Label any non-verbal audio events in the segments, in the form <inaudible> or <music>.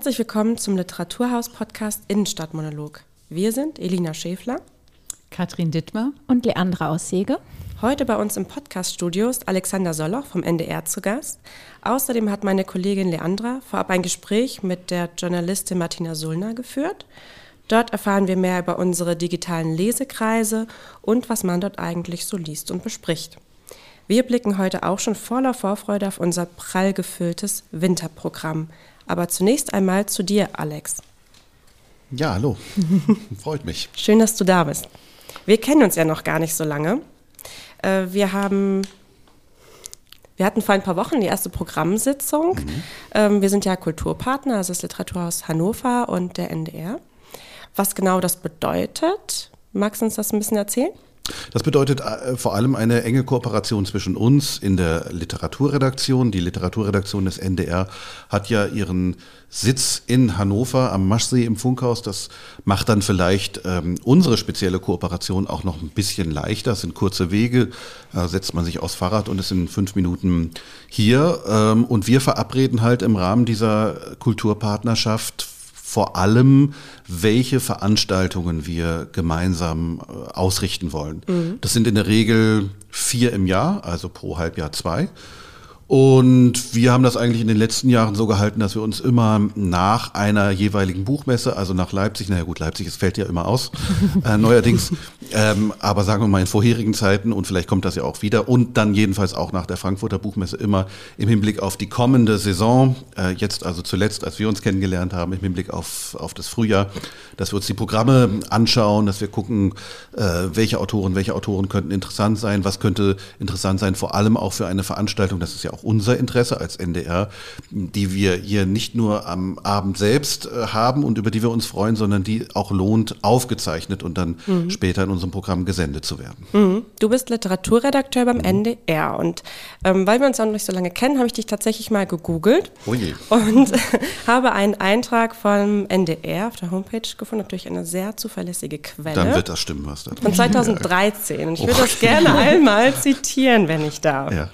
Herzlich willkommen zum Literaturhaus-Podcast Innenstadtmonolog. Wir sind Elina Schäfler, Katrin Dittmer und Leandra Aussege. Heute bei uns im Podcaststudio ist Alexander Soloch vom NDR zu Gast. Außerdem hat meine Kollegin Leandra vorab ein Gespräch mit der Journalistin Martina Sullner geführt. Dort erfahren wir mehr über unsere digitalen Lesekreise und was man dort eigentlich so liest und bespricht. Wir blicken heute auch schon voller Vorfreude auf unser prall gefülltes Winterprogramm. Aber zunächst einmal zu dir, Alex. Ja, hallo. <laughs> Freut mich. Schön, dass du da bist. Wir kennen uns ja noch gar nicht so lange. Äh, wir haben wir hatten vor ein paar Wochen die erste Programmsitzung. Mhm. Ähm, wir sind ja Kulturpartner, also das Literaturhaus Hannover und der NDR. Was genau das bedeutet, magst du uns das ein bisschen erzählen? Das bedeutet äh, vor allem eine enge Kooperation zwischen uns in der Literaturredaktion. Die Literaturredaktion des NDR hat ja ihren Sitz in Hannover am Maschsee im Funkhaus. Das macht dann vielleicht ähm, unsere spezielle Kooperation auch noch ein bisschen leichter. Es sind kurze Wege, da setzt man sich aufs Fahrrad und ist in fünf Minuten hier. Ähm, und wir verabreden halt im Rahmen dieser Kulturpartnerschaft vor allem, welche Veranstaltungen wir gemeinsam äh, ausrichten wollen. Mhm. Das sind in der Regel vier im Jahr, also pro Halbjahr zwei. Und wir haben das eigentlich in den letzten Jahren so gehalten, dass wir uns immer nach einer jeweiligen Buchmesse, also nach Leipzig, naja gut, Leipzig, es fällt ja immer aus, <laughs> äh, neuerdings, ähm, aber sagen wir mal in vorherigen Zeiten und vielleicht kommt das ja auch wieder und dann jedenfalls auch nach der Frankfurter Buchmesse immer im Hinblick auf die kommende Saison, äh, jetzt also zuletzt, als wir uns kennengelernt haben, im Hinblick auf, auf das Frühjahr, dass wir uns die Programme anschauen, dass wir gucken, äh, welche Autoren, welche Autoren könnten interessant sein, was könnte interessant sein, vor allem auch für eine Veranstaltung, das ist ja auch auch unser Interesse als NDR, die wir hier nicht nur am Abend selbst äh, haben und über die wir uns freuen, sondern die auch lohnt, aufgezeichnet und dann mhm. später in unserem Programm gesendet zu werden. Mhm. Du bist Literaturredakteur beim mhm. NDR und ähm, weil wir uns auch noch nicht so lange kennen, habe ich dich tatsächlich mal gegoogelt oh und <laughs> habe einen Eintrag vom NDR auf der Homepage gefunden, natürlich eine sehr zuverlässige Quelle. Dann wird das stimmen, was da Von 2013 und ich würde oh. das gerne <laughs> einmal zitieren, wenn ich darf. Ja.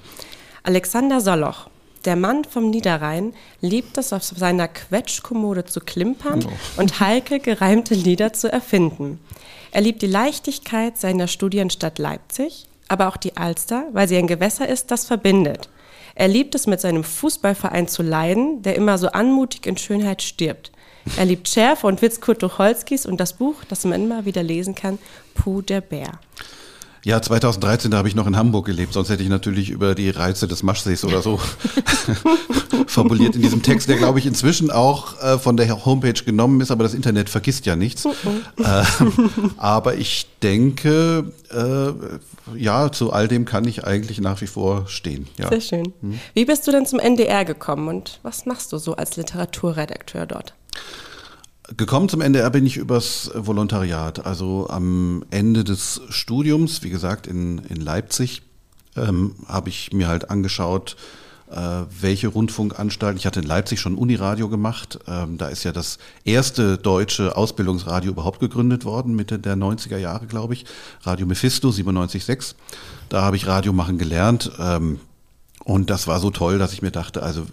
Alexander Soloch, der Mann vom Niederrhein, liebt es, auf seiner Quetschkommode zu klimpern oh. und heike gereimte Lieder zu erfinden. Er liebt die Leichtigkeit seiner Studienstadt Leipzig, aber auch die Alster, weil sie ein Gewässer ist, das verbindet. Er liebt es, mit seinem Fußballverein zu leiden, der immer so anmutig in Schönheit stirbt. Er liebt Schärfe und Witz Kurt Tucholskis und das Buch, das man immer wieder lesen kann, Puh der Bär. Ja, 2013, da habe ich noch in Hamburg gelebt, sonst hätte ich natürlich über die Reize des Maschsees oder so <laughs> formuliert in diesem Text, der glaube ich inzwischen auch äh, von der Homepage genommen ist, aber das Internet vergisst ja nichts. äh, aber ich denke, äh, ja, zu all dem kann ich eigentlich nach wie vor stehen. Ja. Sehr schön. Hm. Wie bist du denn zum NDR gekommen und was machst du so als Literaturredakteur dort? Gekommen zum NDR bin ich übers Volontariat. Also am Ende des Studiums, wie gesagt, in, in Leipzig, ähm, habe ich mir halt angeschaut, äh, welche Rundfunkanstalten. Ich hatte in Leipzig schon Uniradio gemacht. Ähm, da ist ja das erste deutsche Ausbildungsradio überhaupt gegründet worden, Mitte der 90er Jahre, glaube ich. Radio Mephisto 97.6. Da habe ich Radio machen gelernt. Ähm, und das war so toll, dass ich mir dachte, also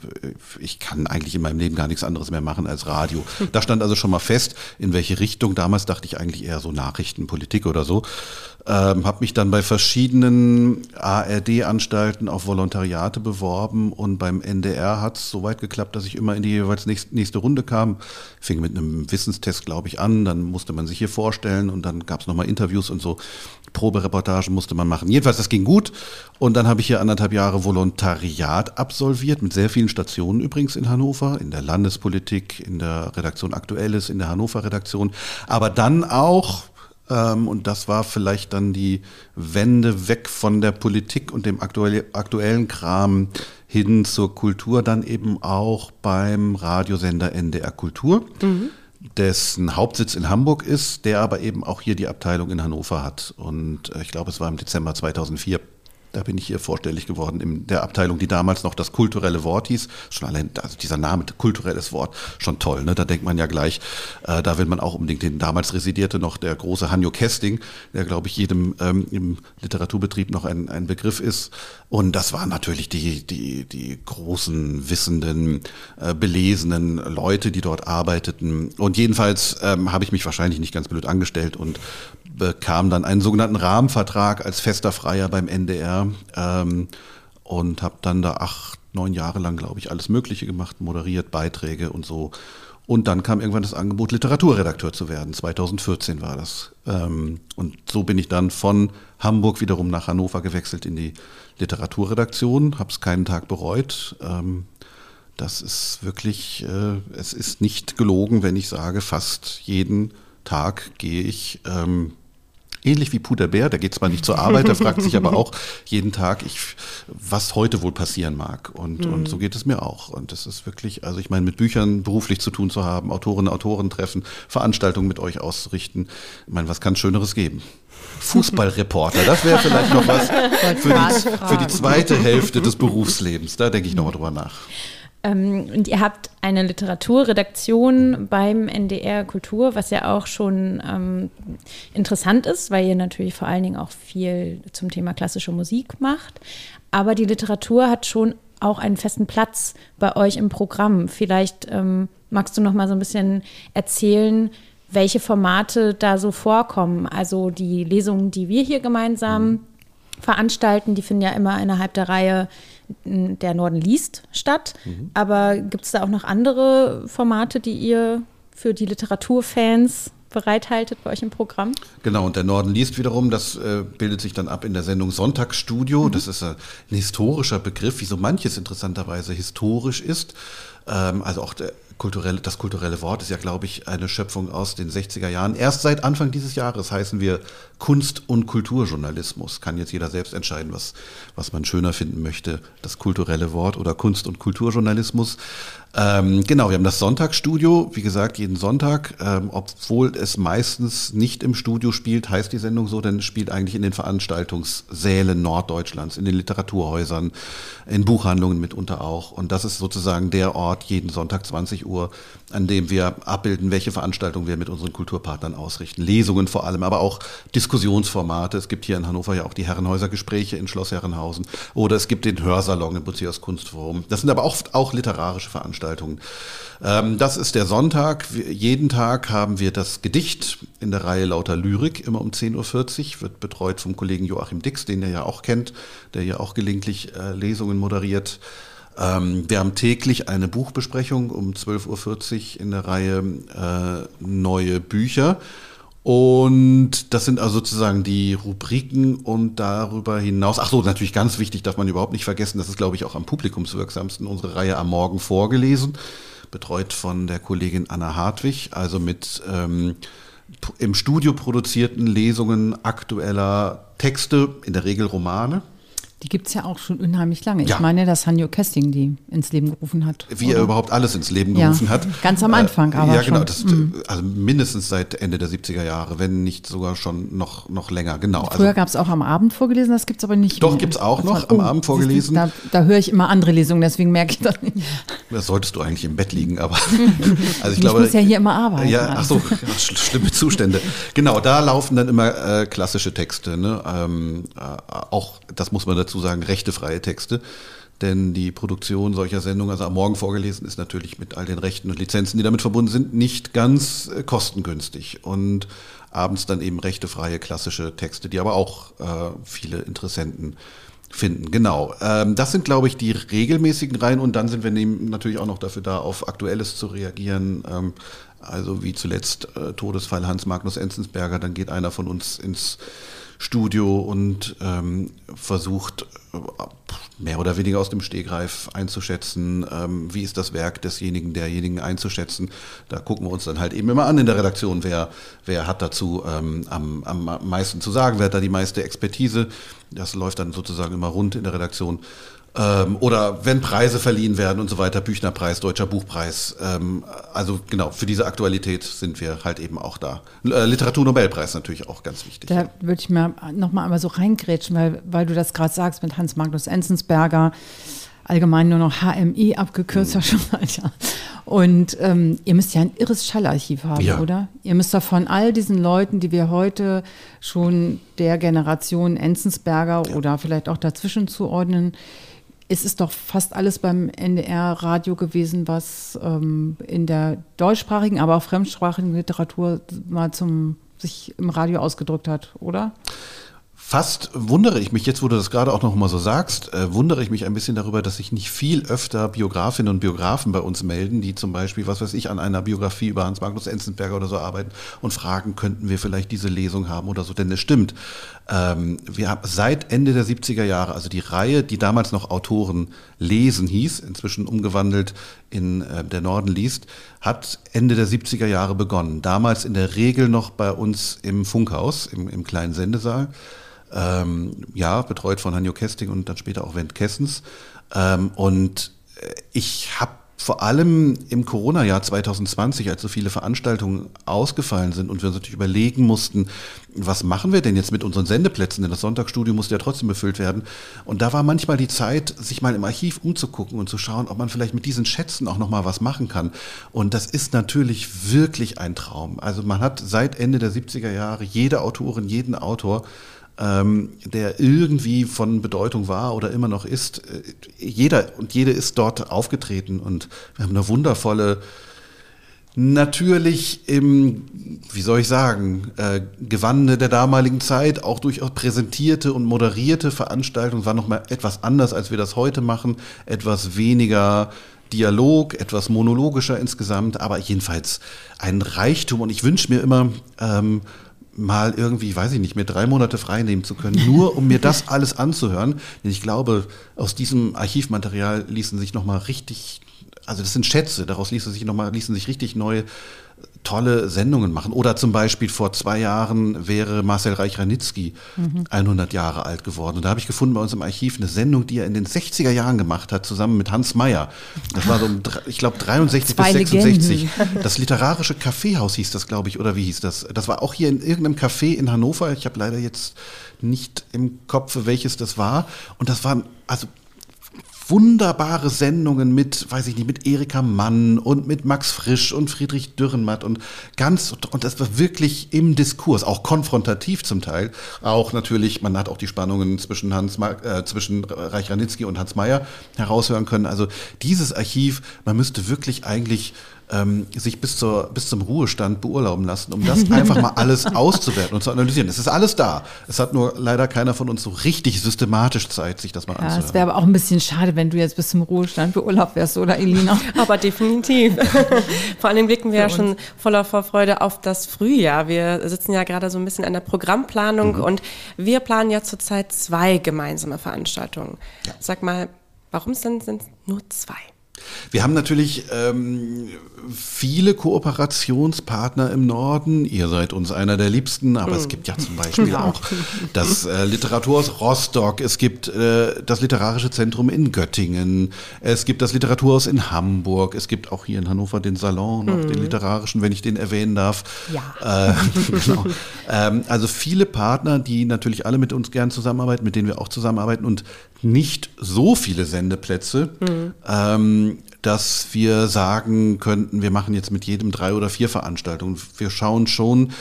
ich kann eigentlich in meinem Leben gar nichts anderes mehr machen als Radio. Da stand also schon mal fest, in welche Richtung. Damals dachte ich eigentlich eher so Nachrichten, Politik oder so. Ähm, habe mich dann bei verschiedenen ARD-Anstalten auf Volontariate beworben und beim NDR hat es so weit geklappt, dass ich immer in die jeweils nächste, nächste Runde kam. Fing mit einem Wissenstest, glaube ich, an. Dann musste man sich hier vorstellen und dann gab es nochmal Interviews und so. Probereportagen musste man machen. Jedenfalls, das ging gut. Und dann habe ich hier anderthalb Jahre Volontariat absolviert, mit sehr vielen Stationen übrigens in Hannover, in der Landespolitik, in der Redaktion Aktuelles, in der Hannover-Redaktion. Aber dann auch, ähm, und das war vielleicht dann die Wende weg von der Politik und dem aktuell, aktuellen Kram hin zur Kultur, dann eben auch beim Radiosender NDR Kultur. Mhm dessen Hauptsitz in Hamburg ist, der aber eben auch hier die Abteilung in Hannover hat. Und äh, ich glaube, es war im Dezember 2004. Da bin ich hier vorstellig geworden in der Abteilung, die damals noch das kulturelle Wort hieß. Schon allein, also dieser Name, kulturelles Wort, schon toll. Ne? Da denkt man ja gleich, äh, da will man auch unbedingt den. Damals residierte noch der große Hanjo Kesting, der, glaube ich, jedem ähm, im Literaturbetrieb noch ein, ein Begriff ist. Und das waren natürlich die, die, die großen, wissenden, äh, belesenen Leute, die dort arbeiteten. Und jedenfalls ähm, habe ich mich wahrscheinlich nicht ganz blöd angestellt und bekam dann einen sogenannten Rahmenvertrag als fester Freier beim NDR ähm, und habe dann da acht, neun Jahre lang, glaube ich, alles Mögliche gemacht, moderiert, Beiträge und so. Und dann kam irgendwann das Angebot, Literaturredakteur zu werden. 2014 war das. Ähm, und so bin ich dann von Hamburg wiederum nach Hannover gewechselt in die Literaturredaktion, habe es keinen Tag bereut. Ähm, das ist wirklich, äh, es ist nicht gelogen, wenn ich sage, fast jeden Tag gehe ich ähm, ähnlich wie Puderbär, der geht zwar nicht zur Arbeit, der fragt sich aber <laughs> auch jeden Tag, ich, was heute wohl passieren mag. Und, mhm. und so geht es mir auch. Und es ist wirklich, also ich meine, mit Büchern beruflich zu tun zu haben, Autorinnen, Autoren treffen, Veranstaltungen mit euch auszurichten, ich meine, was kann Schöneres geben? Fußballreporter, das wäre vielleicht noch was <laughs> für die, für die zweite Hälfte des Berufslebens. Da denke ich nochmal drüber nach. Ähm, und ihr habt eine Literaturredaktion beim NDR Kultur, was ja auch schon ähm, interessant ist, weil ihr natürlich vor allen Dingen auch viel zum Thema klassische Musik macht. Aber die Literatur hat schon auch einen festen Platz bei euch im Programm. Vielleicht ähm, magst du noch mal so ein bisschen erzählen, welche Formate da so vorkommen. Also die Lesungen, die wir hier gemeinsam mhm. veranstalten, die finden ja immer innerhalb der Reihe der Norden liest statt. Mhm. Aber gibt es da auch noch andere Formate, die ihr für die Literaturfans bereithaltet bei euch im Programm? Genau, und der Norden liest wiederum, das äh, bildet sich dann ab in der Sendung Sonntagsstudio. Mhm. Das ist ein historischer Begriff, wie so manches interessanterweise historisch ist. Ähm, also auch der kulturelle, das kulturelle Wort ist ja, glaube ich, eine Schöpfung aus den 60er Jahren. Erst seit Anfang dieses Jahres heißen wir Kunst- und Kulturjournalismus. Kann jetzt jeder selbst entscheiden, was, was man schöner finden möchte, das kulturelle Wort oder Kunst- und Kulturjournalismus. Ähm, genau, wir haben das Sonntagsstudio, wie gesagt, jeden Sonntag, ähm, obwohl es meistens nicht im Studio spielt, heißt die Sendung so, denn es spielt eigentlich in den Veranstaltungssälen Norddeutschlands, in den Literaturhäusern, in Buchhandlungen mitunter auch. Und das ist sozusagen der Ort jeden Sonntag 20 Uhr, an dem wir abbilden, welche Veranstaltungen wir mit unseren Kulturpartnern ausrichten. Lesungen vor allem, aber auch Diskussionsformate. Es gibt hier in Hannover ja auch die Herrenhäuser-Gespräche in Schloss Herrenhausen oder es gibt den Hörsalon im Buziers Kunstforum. Das sind aber oft auch literarische Veranstaltungen. Ähm, das ist der Sonntag. jeden Tag haben wir das Gedicht in der Reihe Lauter Lyrik, immer um 10.40 Uhr, wird betreut vom Kollegen Joachim Dix, den ihr ja auch kennt, der ja auch gelegentlich äh, Lesungen moderiert. Ähm, wir haben täglich eine Buchbesprechung um 12.40 Uhr in der Reihe äh, Neue Bücher. Und das sind also sozusagen die Rubriken und darüber hinaus, ach so, natürlich ganz wichtig, darf man überhaupt nicht vergessen, das ist, glaube ich, auch am publikumswirksamsten, unsere Reihe am Morgen vorgelesen, betreut von der Kollegin Anna Hartwig, also mit ähm, im Studio produzierten Lesungen aktueller Texte, in der Regel Romane, die gibt es ja auch schon unheimlich lange. Ja. Ich meine, dass Hanjo Kesting die ins Leben gerufen hat. Wie oder? er überhaupt alles ins Leben gerufen ja, hat. Ganz am Anfang, äh, aber. Ja, genau. Das, mhm. Also mindestens seit Ende der 70er Jahre, wenn nicht sogar schon noch, noch länger. Genau. Früher also, gab es auch am Abend vorgelesen, das gibt es aber nicht Doch, gibt es auch noch, oh, am Abend vorgelesen. Da, da höre ich immer andere Lesungen, deswegen merke ich das nicht. Da solltest du eigentlich im Bett liegen, aber. <laughs> also ich, glaube, muss ja hier immer arbeiten. Ja, ach so, <laughs> schlimme Zustände. Genau, da laufen dann immer äh, klassische Texte. Ne? Ähm, äh, auch, das muss man dazu sagen, rechtefrei freie Texte. Denn die Produktion solcher Sendungen, also am Morgen vorgelesen, ist natürlich mit all den Rechten und Lizenzen, die damit verbunden sind, nicht ganz äh, kostengünstig. Und abends dann eben rechtefreie klassische Texte, die aber auch äh, viele Interessenten finden. Genau. Ähm, das sind, glaube ich, die regelmäßigen Reihen und dann sind wir natürlich auch noch dafür da, auf Aktuelles zu reagieren. Ähm, also wie zuletzt äh, Todesfall Hans Magnus Enzensberger, dann geht einer von uns ins Studio und ähm, versucht äh, mehr oder weniger aus dem Stegreif einzuschätzen, ähm, wie ist das Werk desjenigen, derjenigen einzuschätzen. Da gucken wir uns dann halt eben immer an in der Redaktion, wer, wer hat dazu ähm, am, am meisten zu sagen, wer hat da die meiste Expertise. Das läuft dann sozusagen immer rund in der Redaktion. Ähm, oder wenn Preise verliehen werden und so weiter, Büchnerpreis, Deutscher Buchpreis. Ähm, also genau, für diese Aktualität sind wir halt eben auch da. Äh, Literaturnobelpreis natürlich auch ganz wichtig. Da würde ich mir nochmal einmal so reingrätschen, weil, weil du das gerade sagst mit Hans Magnus Enzensberger, allgemein nur noch HMI abgekürzt, mhm. <laughs> schon mal, ja. Und ähm, ihr müsst ja ein irres Schallarchiv haben, ja. oder? Ihr müsst da von all diesen Leuten, die wir heute schon der Generation Enzensberger ja. oder vielleicht auch dazwischen zuordnen, es ist doch fast alles beim NDR-Radio gewesen, was ähm, in der deutschsprachigen, aber auch fremdsprachigen Literatur mal zum sich im Radio ausgedrückt hat, oder? Fast wundere ich mich, jetzt wo du das gerade auch noch mal so sagst, äh, wundere ich mich ein bisschen darüber, dass sich nicht viel öfter Biografinnen und Biografen bei uns melden, die zum Beispiel, was weiß ich, an einer Biografie über Hans Magnus Enzensberger oder so arbeiten und fragen, könnten wir vielleicht diese Lesung haben oder so, denn es stimmt. Ähm, wir haben seit Ende der 70er Jahre, also die Reihe, die damals noch Autoren lesen hieß, inzwischen umgewandelt in äh, Der Norden liest, hat Ende der 70er Jahre begonnen. Damals in der Regel noch bei uns im Funkhaus, im, im kleinen Sendesaal ähm, ja, betreut von Hanjo Kesting und dann später auch Wendt Kessens. Ähm, und äh, ich habe vor allem im Corona-Jahr 2020, als so viele Veranstaltungen ausgefallen sind und wir uns natürlich überlegen mussten, was machen wir denn jetzt mit unseren Sendeplätzen, denn das Sonntagsstudio musste ja trotzdem befüllt werden. Und da war manchmal die Zeit, sich mal im Archiv umzugucken und zu schauen, ob man vielleicht mit diesen Schätzen auch nochmal was machen kann. Und das ist natürlich wirklich ein Traum. Also man hat seit Ende der 70er Jahre jede Autorin, jeden Autor ähm, der irgendwie von Bedeutung war oder immer noch ist. Äh, jeder und jede ist dort aufgetreten und wir haben eine wundervolle, natürlich im, wie soll ich sagen, äh, Gewande der damaligen Zeit auch durchaus präsentierte und moderierte Veranstaltung. War nochmal etwas anders, als wir das heute machen, etwas weniger Dialog, etwas monologischer insgesamt, aber jedenfalls ein Reichtum. Und ich wünsche mir immer, ähm, mal irgendwie, weiß ich nicht, mir drei Monate frei nehmen zu können, nur um mir das <laughs> alles anzuhören. Denn ich glaube, aus diesem Archivmaterial ließen sich nochmal richtig, also das sind Schätze, daraus ließen sich nochmal, ließen sich richtig neue tolle Sendungen machen. Oder zum Beispiel vor zwei Jahren wäre Marcel Reich-Ranitzky mhm. 100 Jahre alt geworden. Und da habe ich gefunden bei uns im Archiv eine Sendung, die er in den 60er Jahren gemacht hat, zusammen mit Hans Meyer. Das war so, um, ich glaube, 63 Zwei bis 66. Legenden. Das literarische Kaffeehaus hieß das, glaube ich, oder wie hieß das? Das war auch hier in irgendeinem Café in Hannover. Ich habe leider jetzt nicht im Kopf, welches das war. Und das war, also wunderbare Sendungen mit, weiß ich nicht, mit Erika Mann und mit Max Frisch und Friedrich Dürrenmatt und ganz, und das war wirklich im Diskurs, auch konfrontativ zum Teil. Auch natürlich, man hat auch die Spannungen zwischen Hans, äh, zwischen Reich Ranitzky und Hans Meyer heraushören können. Also dieses Archiv, man müsste wirklich eigentlich ähm, sich bis, zur, bis zum Ruhestand beurlauben lassen, um das einfach mal alles <laughs> auszuwerten und zu analysieren. Es ist alles da. Es hat nur leider keiner von uns so richtig systematisch Zeit, sich das mal ja, anzuhören. Es wäre aber auch ein bisschen schade, wenn du jetzt bis zum Ruhestand beurlaubt wärst, oder Elina? <laughs> aber definitiv. <laughs> Vor allem blicken wir Für ja uns. schon voller Vorfreude auf das Frühjahr. Wir sitzen ja gerade so ein bisschen an der Programmplanung mhm. und wir planen ja zurzeit zwei gemeinsame Veranstaltungen. Ja. Sag mal, warum sind es nur zwei? Wir haben natürlich ähm, viele Kooperationspartner im Norden. Ihr seid uns einer der liebsten, aber mhm. es gibt ja zum Beispiel auch das äh, Literaturhaus Rostock, es gibt äh, das Literarische Zentrum in Göttingen, es gibt das Literaturhaus in Hamburg, es gibt auch hier in Hannover den Salon, noch mhm. den literarischen, wenn ich den erwähnen darf. Ja. Äh, <laughs> genau. ähm, also viele Partner, die natürlich alle mit uns gern zusammenarbeiten, mit denen wir auch zusammenarbeiten und nicht so viele Sendeplätze. Mhm. Ähm, dass wir sagen könnten, wir machen jetzt mit jedem drei oder vier Veranstaltungen. Wir schauen schon,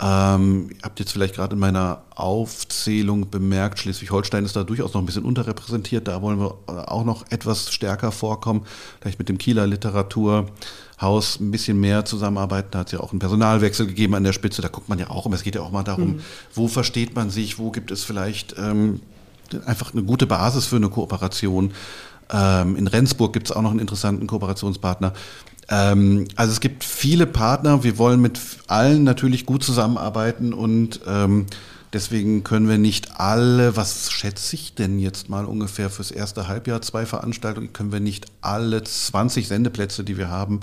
ähm, ihr habt jetzt vielleicht gerade in meiner Aufzählung bemerkt, Schleswig-Holstein ist da durchaus noch ein bisschen unterrepräsentiert. Da wollen wir äh, auch noch etwas stärker vorkommen. Vielleicht mit dem Kieler Literaturhaus ein bisschen mehr zusammenarbeiten. Da hat es ja auch einen Personalwechsel gegeben an der Spitze. Da guckt man ja auch immer. Es geht ja auch mal darum, mhm. wo versteht man sich, wo gibt es vielleicht ähm, einfach eine gute Basis für eine Kooperation. Ähm, in Rendsburg gibt es auch noch einen interessanten Kooperationspartner. Ähm, also es gibt viele Partner. Wir wollen mit allen natürlich gut zusammenarbeiten und ähm, deswegen können wir nicht alle, was schätze ich denn jetzt mal ungefähr fürs erste Halbjahr, zwei Veranstaltungen, können wir nicht alle 20 Sendeplätze, die wir haben,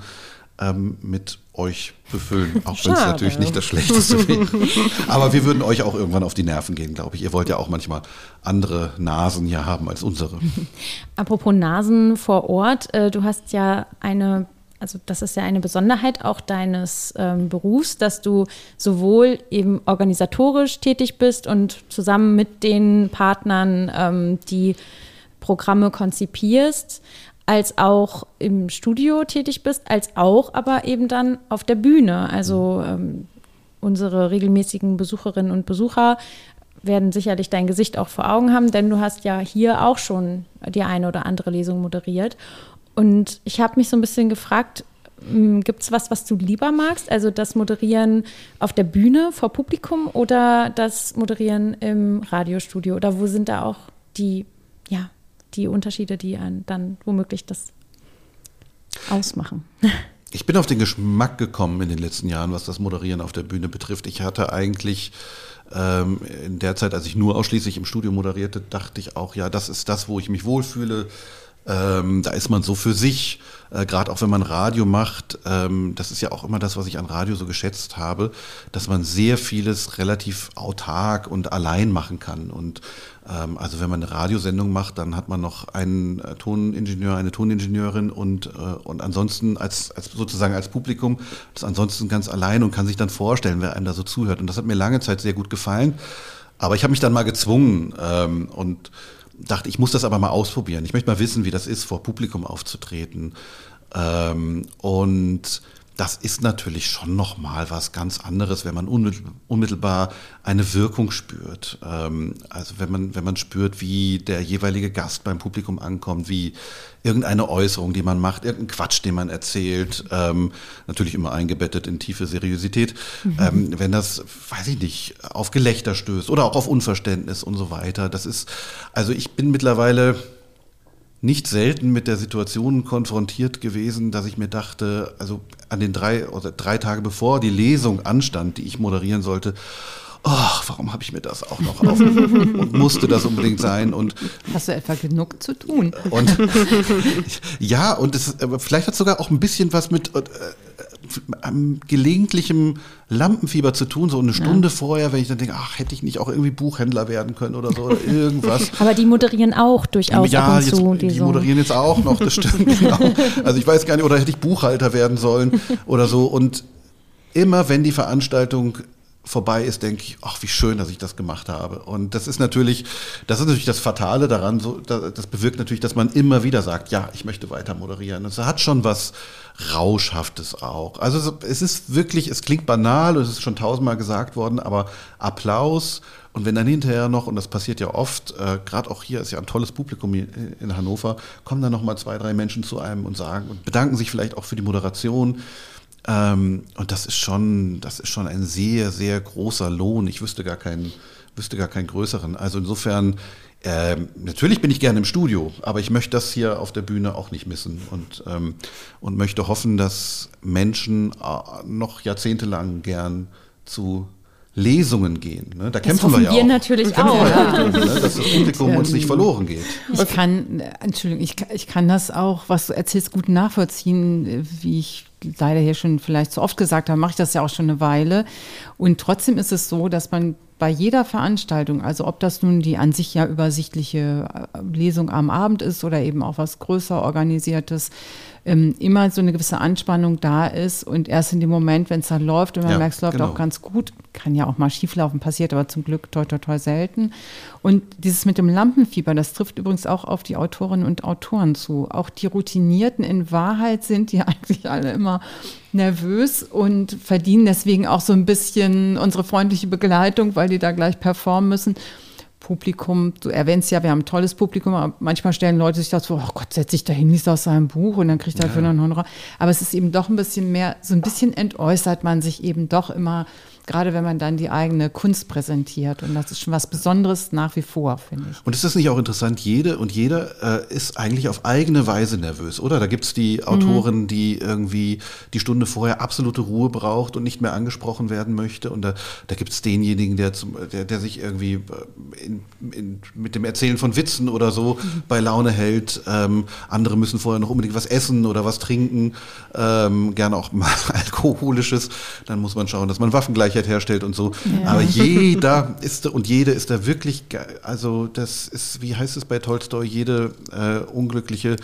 ähm, mit euch befüllen, auch wenn es natürlich nicht das Schlechteste <laughs> wäre. Aber wir würden euch auch irgendwann auf die Nerven gehen, glaube ich. Ihr wollt ja auch manchmal andere Nasen hier haben als unsere. <laughs> Apropos Nasen vor Ort, äh, du hast ja eine also das ist ja eine Besonderheit auch deines ähm, Berufs, dass du sowohl eben organisatorisch tätig bist und zusammen mit den Partnern ähm, die Programme konzipierst, als auch im Studio tätig bist, als auch aber eben dann auf der Bühne. Also ähm, unsere regelmäßigen Besucherinnen und Besucher werden sicherlich dein Gesicht auch vor Augen haben, denn du hast ja hier auch schon die eine oder andere Lesung moderiert. Und ich habe mich so ein bisschen gefragt, hm, gibt es was, was du lieber magst? Also das Moderieren auf der Bühne vor Publikum oder das Moderieren im Radiostudio? Oder wo sind da auch die, die Unterschiede, die dann womöglich das ausmachen? <laughs> Ich bin auf den Geschmack gekommen in den letzten Jahren, was das Moderieren auf der Bühne betrifft. Ich hatte eigentlich ähm, in der Zeit, als ich nur ausschließlich im Studio moderierte, dachte ich auch, ja, das ist das, wo ich mich wohlfühle ähm, da ist man so für sich, äh, gerade auch wenn man Radio macht. Ähm, das ist ja auch immer das, was ich an Radio so geschätzt habe, dass man sehr vieles relativ autark und allein machen kann. Und ähm, also wenn man eine Radiosendung macht, dann hat man noch einen äh, Toningenieur, eine Toningenieurin und, äh, und ansonsten als, als sozusagen als Publikum das ansonsten ganz allein und kann sich dann vorstellen, wer einem da so zuhört. Und das hat mir lange Zeit sehr gut gefallen. Aber ich habe mich dann mal gezwungen ähm, und dachte, ich muss das aber mal ausprobieren. Ich möchte mal wissen, wie das ist, vor Publikum aufzutreten. Ähm, und das ist natürlich schon noch mal was ganz anderes, wenn man unmittelbar eine Wirkung spürt. Ähm, also wenn man, wenn man spürt, wie der jeweilige Gast beim Publikum ankommt, wie irgendeine Äußerung, die man macht, irgendein Quatsch, den man erzählt, ähm, natürlich immer eingebettet in tiefe Seriosität, mhm. ähm, wenn das, weiß ich nicht, auf Gelächter stößt oder auch auf Unverständnis und so weiter. Das ist, also ich bin mittlerweile nicht selten mit der Situation konfrontiert gewesen, dass ich mir dachte, also an den drei oder drei Tage bevor die Lesung anstand, die ich moderieren sollte, ach, warum habe ich mir das auch noch auf <laughs> und musste das unbedingt sein? Und hast du etwa genug zu tun? Und <laughs> ja und es, vielleicht hat es sogar auch ein bisschen was mit äh, gelegentlichem Lampenfieber zu tun, so eine Stunde ja. vorher, wenn ich dann denke, ach, hätte ich nicht auch irgendwie Buchhändler werden können oder so oder irgendwas. <laughs> Aber die moderieren auch durchaus ja, ab und zu. Jetzt, die, die moderieren jetzt auch noch, das stimmt, <laughs> genau. Also ich weiß gar nicht, oder hätte ich Buchhalter werden sollen oder so und immer wenn die Veranstaltung vorbei ist, denke ich, ach, wie schön, dass ich das gemacht habe. Und das ist natürlich, das ist natürlich das Fatale daran, so, das bewirkt natürlich, dass man immer wieder sagt, ja, ich möchte weiter moderieren. Es hat schon was Rauschhaftes auch. Also es ist wirklich, es klingt banal und es ist schon tausendmal gesagt worden, aber Applaus und wenn dann hinterher noch, und das passiert ja oft, äh, gerade auch hier ist ja ein tolles Publikum in Hannover, kommen dann nochmal zwei, drei Menschen zu einem und sagen und bedanken sich vielleicht auch für die Moderation. Ähm, und das ist schon, das ist schon ein sehr, sehr großer Lohn. Ich wüsste gar keinen, wüsste gar keinen größeren. Also insofern, ähm, natürlich bin ich gerne im Studio, aber ich möchte das hier auf der Bühne auch nicht missen und, ähm, und möchte hoffen, dass Menschen äh, noch jahrzehntelang gern zu Lesungen gehen. Ne? Da das kämpfen wir ja wir auch. natürlich auch. Ja. ne? Dass das Publikum uns nicht verloren geht. Ich kann, Entschuldigung, ich, ich kann das auch, was du erzählst, gut nachvollziehen, wie ich leider hier schon vielleicht zu oft gesagt habe, mache ich das ja auch schon eine Weile. Und trotzdem ist es so, dass man bei jeder Veranstaltung, also ob das nun die an sich ja übersichtliche äh, Lesung am Abend ist oder eben auch was größer organisiertes, ähm, immer so eine gewisse Anspannung da ist und erst in dem Moment, wenn es dann läuft und man ja, merkt, es läuft genau. auch ganz gut, kann ja auch mal schieflaufen, passiert aber zum Glück toi toi toi selten. Und dieses mit dem Lampenfieber, das trifft übrigens auch auf die Autorinnen und Autoren zu. Auch die Routinierten in Wahrheit sind die <laughs> eigentlich alle immer nervös und verdienen deswegen auch so ein bisschen unsere freundliche Begleitung, weil die da gleich performen müssen. Publikum, du erwähnst ja, wir haben ein tolles Publikum, aber manchmal stellen Leute sich das vor, oh Gott, setz dich da hin, liest aus seinem Buch und dann kriegt er ja. dafür einen Honorar. Aber es ist eben doch ein bisschen mehr, so ein bisschen entäußert man sich eben doch immer gerade wenn man dann die eigene Kunst präsentiert. Und das ist schon was Besonderes nach wie vor, finde ich. Und ist das nicht auch interessant? Jede und jeder äh, ist eigentlich auf eigene Weise nervös, oder? Da gibt es die Autorin, mhm. die irgendwie die Stunde vorher absolute Ruhe braucht und nicht mehr angesprochen werden möchte. Und da, da gibt es denjenigen, der, zum, der, der sich irgendwie äh, in, in, mit dem Erzählen von Witzen oder so mhm. bei Laune hält. Ähm, andere müssen vorher noch unbedingt was essen oder was trinken, ähm, gerne auch mal <laughs> alkoholisches. Dann muss man schauen, dass man Waffengleichheit herstellt und so. Ja. Aber <laughs> jeder ist und jede ist da wirklich, also das ist, wie heißt es bei Tolstoi, jede äh, unglückliche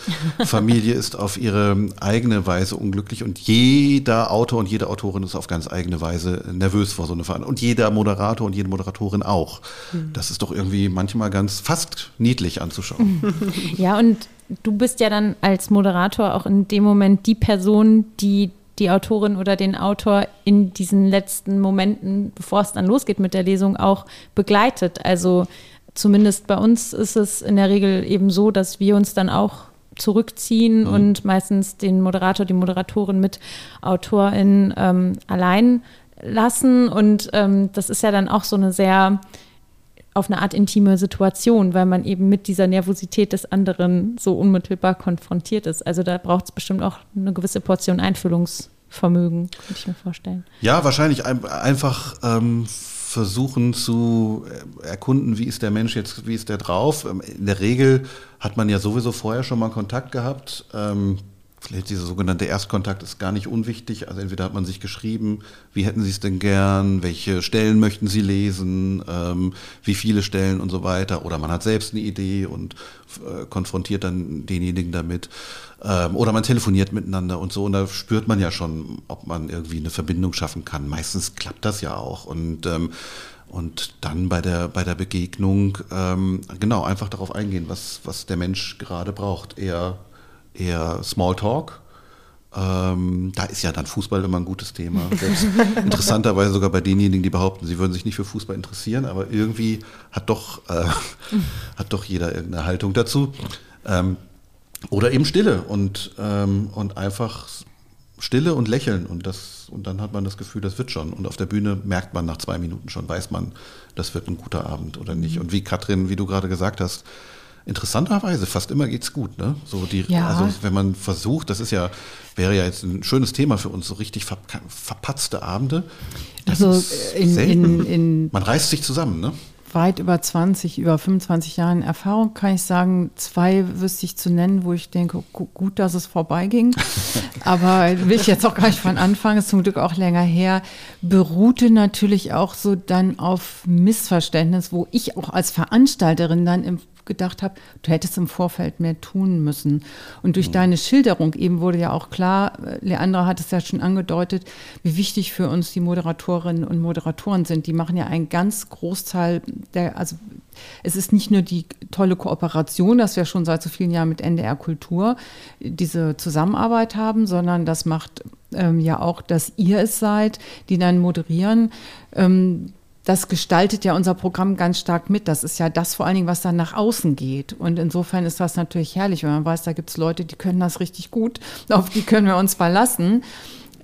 Familie ist auf ihre eigene Weise unglücklich und jeder Autor und jede Autorin ist auf ganz eigene Weise nervös vor so einer Veranstaltung. Und jeder Moderator und jede Moderatorin auch. Mhm. Das ist doch irgendwie manchmal ganz fast niedlich anzuschauen. <laughs> Ja, und du bist ja dann als Moderator auch in dem Moment die Person, die die Autorin oder den Autor in diesen letzten Momenten, bevor es dann losgeht mit der Lesung, auch begleitet. Also zumindest bei uns ist es in der Regel eben so, dass wir uns dann auch zurückziehen mhm. und meistens den Moderator, die Moderatorin mit Autorin ähm, allein lassen. Und ähm, das ist ja dann auch so eine sehr auf eine Art intime Situation, weil man eben mit dieser Nervosität des anderen so unmittelbar konfrontiert ist. Also da braucht es bestimmt auch eine gewisse Portion Einfühlungsvermögen, könnte ich mir vorstellen. Ja, wahrscheinlich ein, einfach ähm, versuchen zu erkunden, wie ist der Mensch jetzt, wie ist der drauf. Ähm, in der Regel hat man ja sowieso vorher schon mal Kontakt gehabt. Ähm, Vielleicht dieser sogenannte Erstkontakt ist gar nicht unwichtig. Also entweder hat man sich geschrieben, wie hätten Sie es denn gern, welche Stellen möchten Sie lesen, ähm, wie viele Stellen und so weiter. Oder man hat selbst eine Idee und äh, konfrontiert dann denjenigen damit. Ähm, oder man telefoniert miteinander und so. Und da spürt man ja schon, ob man irgendwie eine Verbindung schaffen kann. Meistens klappt das ja auch. Und ähm, und dann bei der, bei der Begegnung, ähm, genau, einfach darauf eingehen, was, was der Mensch gerade braucht. Eher eher Smalltalk. Ähm, da ist ja dann Fußball immer ein gutes Thema. <laughs> Selbst interessanterweise sogar bei denjenigen, die behaupten, sie würden sich nicht für Fußball interessieren, aber irgendwie hat doch, äh, <laughs> hat doch jeder irgendeine Haltung dazu. Ähm, oder eben Stille und, ähm, und einfach Stille und Lächeln und das und dann hat man das Gefühl, das wird schon. Und auf der Bühne merkt man nach zwei Minuten schon, weiß man, das wird ein guter Abend oder nicht. Und wie Katrin, wie du gerade gesagt hast, interessanterweise fast immer geht's gut, ne? So die, ja. also wenn man versucht, das ist ja, wäre ja jetzt ein schönes Thema für uns, so richtig ver, verpatzte Abende. also in, in, in, man reißt sich zusammen, ne? Weit über 20, über 25 Jahren Erfahrung kann ich sagen, zwei wüsste ich zu nennen, wo ich denke, gut, dass es vorbeiging. <laughs> Aber will ich jetzt auch gar nicht von anfangen, ist zum Glück auch länger her. Beruhte natürlich auch so dann auf Missverständnis, wo ich auch als Veranstalterin dann im gedacht habe, du hättest im Vorfeld mehr tun müssen. Und durch mhm. deine Schilderung eben wurde ja auch klar, äh, Leandra hat es ja schon angedeutet, wie wichtig für uns die Moderatorinnen und Moderatoren sind. Die machen ja einen ganz Großteil der, also es ist nicht nur die tolle Kooperation, dass wir schon seit so vielen Jahren mit NDR Kultur diese Zusammenarbeit haben, sondern das macht ähm, ja auch, dass ihr es seid, die dann moderieren. Ähm, das gestaltet ja unser Programm ganz stark mit. Das ist ja das vor allen Dingen, was dann nach außen geht. Und insofern ist das natürlich herrlich, wenn man weiß, da gibt es Leute, die können das richtig gut, <laughs> auf die können wir uns verlassen.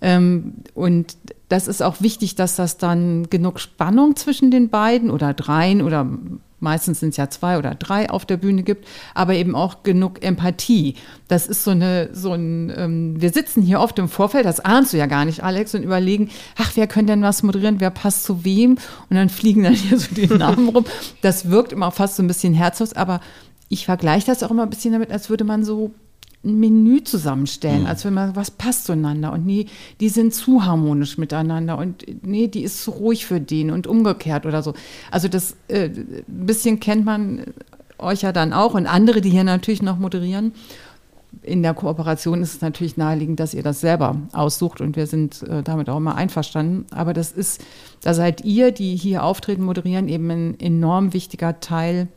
Ähm, und das ist auch wichtig, dass das dann genug Spannung zwischen den beiden oder dreien oder meistens sind es ja zwei oder drei auf der Bühne gibt, aber eben auch genug Empathie. Das ist so eine, so ein, ähm, wir sitzen hier oft im Vorfeld, das ahnst du ja gar nicht, Alex, und überlegen, ach, wer könnte denn was moderieren, wer passt zu wem? Und dann fliegen dann <laughs> hier so die Namen rum. Das wirkt immer fast so ein bisschen herzlos, aber ich vergleiche das auch immer ein bisschen damit, als würde man so ein Menü zusammenstellen, mhm. als wenn man, was passt zueinander und nee, die sind zu harmonisch miteinander und nee, die ist zu ruhig für den und umgekehrt oder so. Also das äh, ein bisschen kennt man euch ja dann auch und andere, die hier natürlich noch moderieren. In der Kooperation ist es natürlich naheliegend, dass ihr das selber aussucht und wir sind äh, damit auch immer einverstanden. Aber das ist, da seid ihr, die hier auftreten, moderieren, eben ein enorm wichtiger Teil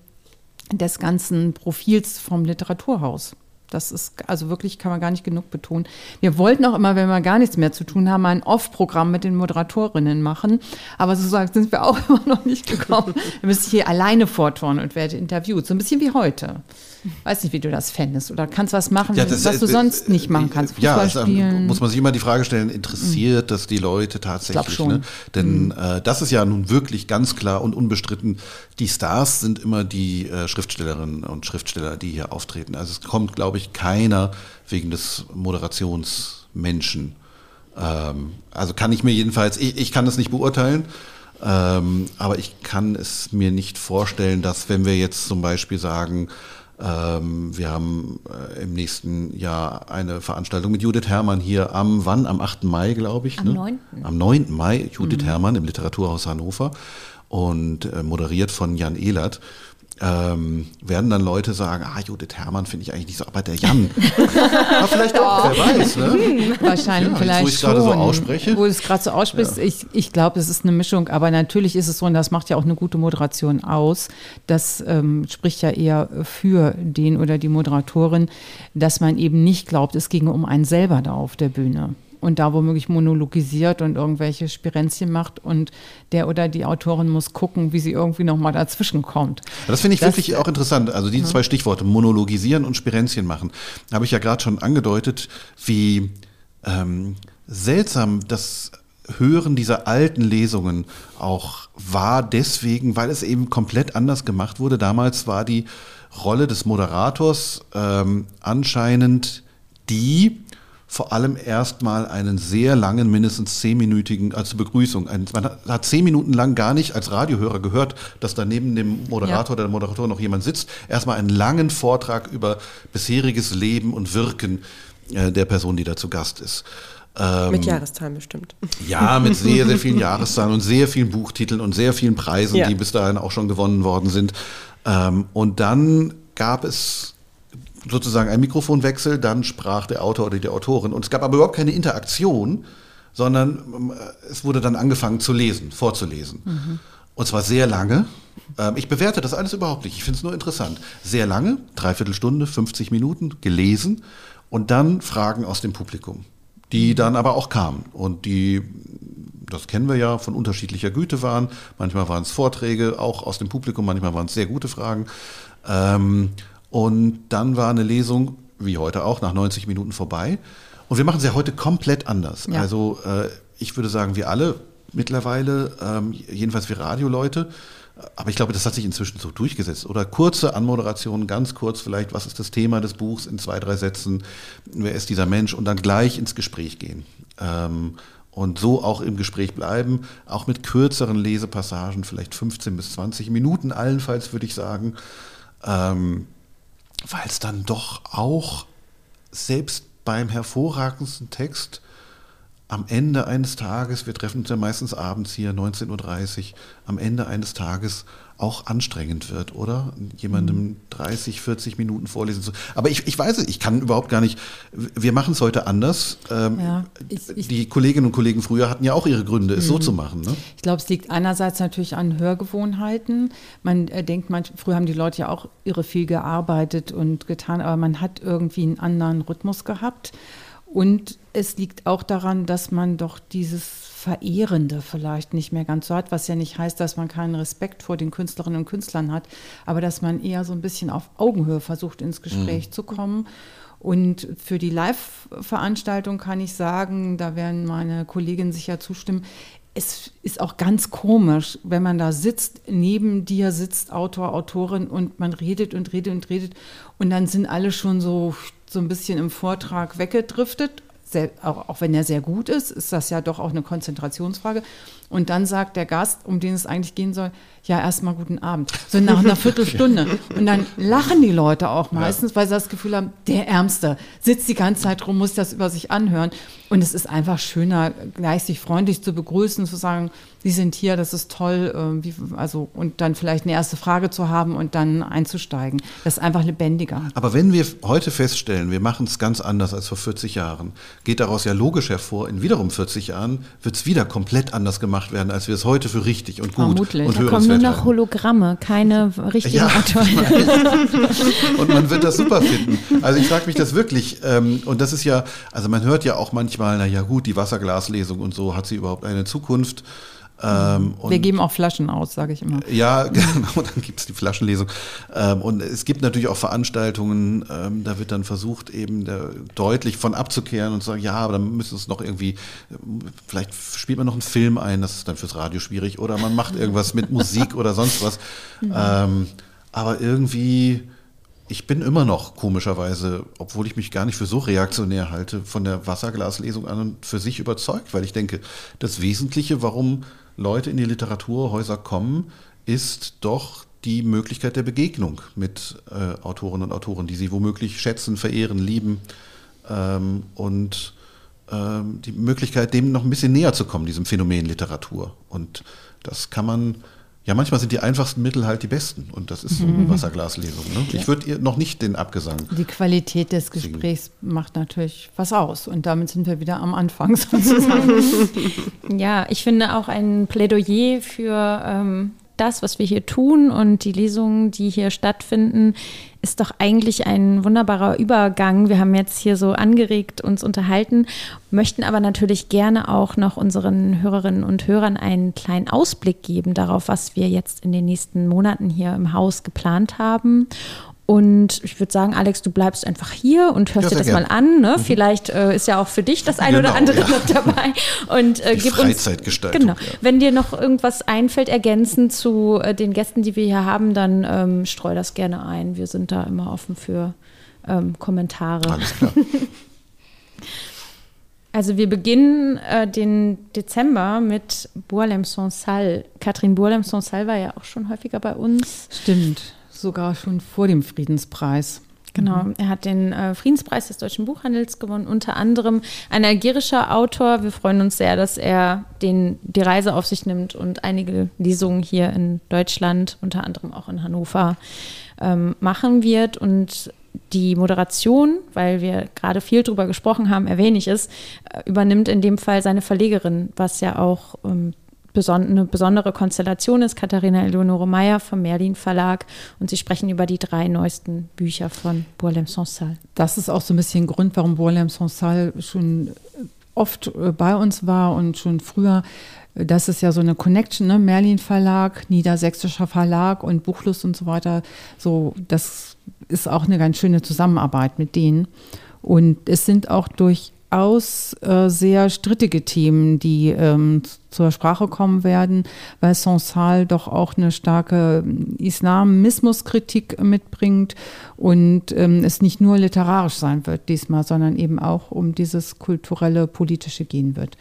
des ganzen Profils vom Literaturhaus. Das ist, also wirklich kann man gar nicht genug betonen. Wir wollten auch immer, wenn wir gar nichts mehr zu tun haben, ein Off-Programm mit den Moderatorinnen machen. Aber so sind wir auch <laughs> immer noch nicht gekommen. Wir müssen hier alleine fortfahren und werde interviewt. So ein bisschen wie heute. Weiß nicht, wie du das fändest. Oder kannst was machen, ja, das, was du äh, sonst nicht machen kannst. Fußball ja, spielen. muss man sich immer die Frage stellen, interessiert mhm. das die Leute tatsächlich? Ne? Denn mhm. äh, das ist ja nun wirklich ganz klar und unbestritten. Die Stars sind immer die äh, Schriftstellerinnen und Schriftsteller, die hier auftreten. Also es kommt, glaube ich, keiner wegen des Moderationsmenschen. Ähm, also kann ich mir jedenfalls, ich, ich kann das nicht beurteilen. Ähm, aber ich kann es mir nicht vorstellen, dass wenn wir jetzt zum Beispiel sagen, wir haben äh, im nächsten Jahr eine Veranstaltung mit Judith Herrmann hier am, wann? Am 8. Mai, glaube ich. Am ne? 9. Am 9. Mai, Judith mhm. Herrmann im Literaturhaus Hannover und äh, moderiert von Jan Ehlert ähm, werden dann Leute sagen, ah, Judith Herrmann finde ich eigentlich nicht so, aber der Jan. <laughs> aber vielleicht auch, wer weiß. Ne? Hm, wahrscheinlich ja, vielleicht wo ich gerade so ausspreche. Wo du es gerade so aussprichst, ja. ich, ich glaube, es ist eine Mischung, aber natürlich ist es so, und das macht ja auch eine gute Moderation aus, das ähm, spricht ja eher für den oder die Moderatorin, dass man eben nicht glaubt, es ginge um einen selber da auf der Bühne und da womöglich monologisiert und irgendwelche Spirenzchen macht und der oder die Autorin muss gucken, wie sie irgendwie nochmal dazwischen kommt. Das finde ich das, wirklich auch interessant. Also die ja. zwei Stichworte, monologisieren und Spirenzchen machen, habe ich ja gerade schon angedeutet, wie ähm, seltsam das Hören dieser alten Lesungen auch war deswegen, weil es eben komplett anders gemacht wurde. Damals war die Rolle des Moderators ähm, anscheinend die, vor allem erstmal einen sehr langen, mindestens zehnminütigen, als Begrüßung. Ein, man hat zehn Minuten lang gar nicht als Radiohörer gehört, dass da neben dem Moderator ja. oder der Moderatorin noch jemand sitzt. Erstmal einen langen Vortrag über bisheriges Leben und Wirken äh, der Person, die da zu Gast ist. Ähm, mit Jahreszahlen bestimmt. Ja, mit sehr, sehr vielen <laughs> Jahreszahlen und sehr vielen Buchtiteln und sehr vielen Preisen, ja. die bis dahin auch schon gewonnen worden sind. Ähm, und dann gab es sozusagen ein Mikrofonwechsel, dann sprach der Autor oder die Autorin. Und es gab aber überhaupt keine Interaktion, sondern ähm, es wurde dann angefangen zu lesen, vorzulesen. Mhm. Und zwar sehr lange. Ähm, ich bewerte das alles überhaupt nicht. Ich finde es nur interessant. Sehr lange, dreiviertel Stunde, 50 Minuten gelesen und dann Fragen aus dem Publikum, die mhm. dann aber auch kamen und die, das kennen wir ja, von unterschiedlicher Güte waren. Manchmal waren es Vorträge, auch aus dem Publikum, manchmal waren es sehr gute Fragen. Ähm, und dann war eine Lesung, wie heute auch, nach 90 Minuten vorbei. Und wir machen es ja heute komplett anders. Ja. Also äh, ich würde sagen, wir alle mittlerweile, ähm, jedenfalls wir Radioleute, aber ich glaube, das hat sich inzwischen so durchgesetzt. Oder kurze Anmoderationen, ganz kurz vielleicht, was ist das Thema des Buchs in zwei, drei Sätzen, wer ist dieser Mensch und dann gleich ins Gespräch gehen. Ähm, und so auch im Gespräch bleiben, auch mit kürzeren Lesepassagen, vielleicht 15 bis 20 Minuten allenfalls, würde ich sagen. Ähm, weil es dann doch auch selbst beim hervorragendsten Text am Ende eines Tages, wir treffen uns ja meistens abends hier, 19.30 Uhr, am Ende eines Tages auch anstrengend wird, oder? Jemandem 30, mhm. 40 Minuten vorlesen zu. Aber ich, ich weiß es, ich kann überhaupt gar nicht. Wir machen es heute anders. Ähm, ja, ich, ich, die Kolleginnen und Kollegen früher hatten ja auch ihre Gründe, es so mhm. zu machen. Ne? Ich glaube, es liegt einerseits natürlich an Hörgewohnheiten. Man äh, denkt, man, früher haben die Leute ja auch irre viel gearbeitet und getan, aber man hat irgendwie einen anderen Rhythmus gehabt. Und es liegt auch daran, dass man doch dieses Verehrende vielleicht nicht mehr ganz so hat, was ja nicht heißt, dass man keinen Respekt vor den Künstlerinnen und Künstlern hat, aber dass man eher so ein bisschen auf Augenhöhe versucht, ins Gespräch mhm. zu kommen. Und für die Live-Veranstaltung kann ich sagen, da werden meine Kolleginnen sicher zustimmen, es ist auch ganz komisch, wenn man da sitzt, neben dir sitzt Autor, Autorin und man redet und redet und redet und dann sind alle schon so so ein bisschen im Vortrag weggedriftet. Sehr, auch, auch, wenn er sehr gut ist, ist das ja doch auch eine Konzentrationsfrage. Und dann sagt der Gast, um den es eigentlich gehen soll, ja, erstmal guten Abend. So nach einer Viertelstunde. <laughs> Und dann lachen die Leute auch meistens, ja. weil sie das Gefühl haben, der Ärmste sitzt die ganze Zeit rum, muss das über sich anhören. Und es ist einfach schöner, gleich sich freundlich zu begrüßen, zu sagen, Sie sind hier, das ist toll, äh, wie, also, und dann vielleicht eine erste Frage zu haben und dann einzusteigen. Das ist einfach lebendiger. Aber wenn wir heute feststellen, wir machen es ganz anders als vor 40 Jahren, geht daraus ja logisch hervor, in wiederum 40 Jahren wird es wieder komplett anders gemacht gemacht werden, als wir es heute für richtig und gut Vermutlich. und da kommen nur noch Hologramme, keine richtigen ja, Autoren. <laughs> und man wird das super finden. Also ich frage mich das wirklich. Ähm, und das ist ja, also man hört ja auch manchmal, na ja gut, die Wasserglaslesung und so, hat sie überhaupt eine Zukunft? Ähm, Wir geben auch Flaschen aus, sage ich immer. Ja, <laughs> genau, dann gibt es die Flaschenlesung. Ähm, und es gibt natürlich auch Veranstaltungen, ähm, da wird dann versucht, eben da deutlich von abzukehren und zu sagen, ja, aber dann müssen es noch irgendwie, vielleicht spielt man noch einen Film ein, das ist dann fürs Radio schwierig, oder man macht irgendwas mit Musik <laughs> oder sonst was. Mhm. Aber irgendwie ich bin immer noch komischerweise, obwohl ich mich gar nicht für so reaktionär halte, von der Wasserglaslesung an und für sich überzeugt, weil ich denke, das Wesentliche, warum Leute in die Literaturhäuser kommen, ist doch die Möglichkeit der Begegnung mit äh, Autorinnen und Autoren, die sie womöglich schätzen, verehren, lieben ähm, und ähm, die Möglichkeit, dem noch ein bisschen näher zu kommen, diesem Phänomen Literatur. Und das kann man ja, manchmal sind die einfachsten Mittel halt die besten und das ist so eine mhm. Wasserglaslesung. Ne? Ich würde ihr noch nicht den Abgesang. Die Qualität des Gesprächs singen. macht natürlich was aus und damit sind wir wieder am Anfang <laughs> sozusagen. <laughs> ja, ich finde auch ein Plädoyer für ähm, das, was wir hier tun und die Lesungen, die hier stattfinden, ist doch eigentlich ein wunderbarer Übergang. Wir haben jetzt hier so angeregt uns unterhalten, möchten aber natürlich gerne auch noch unseren Hörerinnen und Hörern einen kleinen Ausblick geben darauf, was wir jetzt in den nächsten Monaten hier im Haus geplant haben und ich würde sagen, Alex, du bleibst einfach hier und hörst ja, dir das gern. mal an. Ne? Mhm. Vielleicht äh, ist ja auch für dich das eine genau, oder andere ja. noch dabei. Und äh, gib Freizeitgestaltung. Uns, genau. Ja. Wenn dir noch irgendwas einfällt, ergänzend zu äh, den Gästen, die wir hier haben, dann ähm, streu das gerne ein. Wir sind da immer offen für ähm, Kommentare. Alles klar. <laughs> Also wir beginnen äh, den Dezember mit Boalem Sonsal. Katrin Boalem Sonsal war ja auch schon häufiger bei uns. Stimmt sogar schon vor dem Friedenspreis. Genau, mhm. er hat den äh, Friedenspreis des deutschen Buchhandels gewonnen, unter anderem ein algerischer Autor. Wir freuen uns sehr, dass er den, die Reise auf sich nimmt und einige Lesungen hier in Deutschland, unter anderem auch in Hannover, ähm, machen wird. Und die Moderation, weil wir gerade viel drüber gesprochen haben, erwähne ich es, äh, übernimmt in dem Fall seine Verlegerin, was ja auch ähm, eine besondere Konstellation ist. Katharina Eleonore Meyer vom Merlin Verlag und sie sprechen über die drei neuesten Bücher von Bourlem Sonsal. Das ist auch so ein bisschen Grund, warum Bourlem Sonsal schon oft äh, bei uns war und schon früher. Das ist ja so eine Connection, ne? Merlin Verlag, Niedersächsischer Verlag und Buchlust und so weiter. So, das ist auch eine ganz schöne Zusammenarbeit mit denen. Und es sind auch durch durchaus äh, sehr strittige Themen, die ähm, zur Sprache kommen werden, weil Sonsal doch auch eine starke Islamismuskritik mitbringt und ähm, es nicht nur literarisch sein wird diesmal, sondern eben auch um dieses kulturelle, politische gehen wird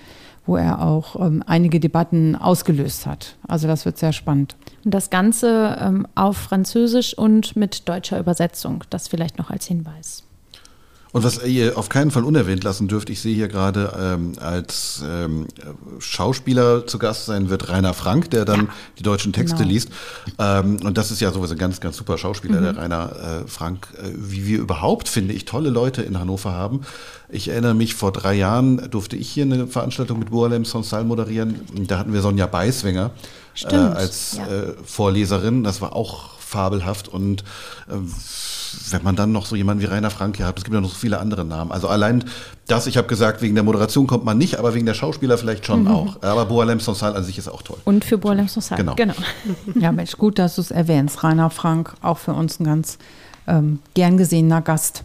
wo er auch ähm, einige Debatten ausgelöst hat. Also das wird sehr spannend. Und das Ganze ähm, auf Französisch und mit deutscher Übersetzung, das vielleicht noch als Hinweis. Und was ihr auf keinen Fall unerwähnt lassen dürft, ich sehe hier gerade ähm, als ähm, Schauspieler zu Gast sein wird Rainer Frank, der dann ja, die deutschen Texte genau. liest. Ähm, und das ist ja sowieso ein ganz, ganz super Schauspieler, mhm. der Rainer äh, Frank. Äh, wie wir überhaupt, finde ich, tolle Leute in Hannover haben. Ich erinnere mich, vor drei Jahren durfte ich hier eine Veranstaltung mit Boalem Sonsal moderieren. Da hatten wir Sonja Beiswenger äh, als ja. äh, Vorleserin. Das war auch fabelhaft und äh, wenn man dann noch so jemanden wie Rainer Franke hat, es gibt ja noch so viele andere Namen. Also allein das, ich habe gesagt, wegen der Moderation kommt man nicht, aber wegen der Schauspieler vielleicht schon mhm. auch. Aber Boalem Sonsal an sich ist auch toll. Und für Boalem Sonsal, genau. genau. ja, Mensch, gut, dass du es erwähnst. Rainer Frank, auch für uns ein ganz ähm, gern gesehener Gast.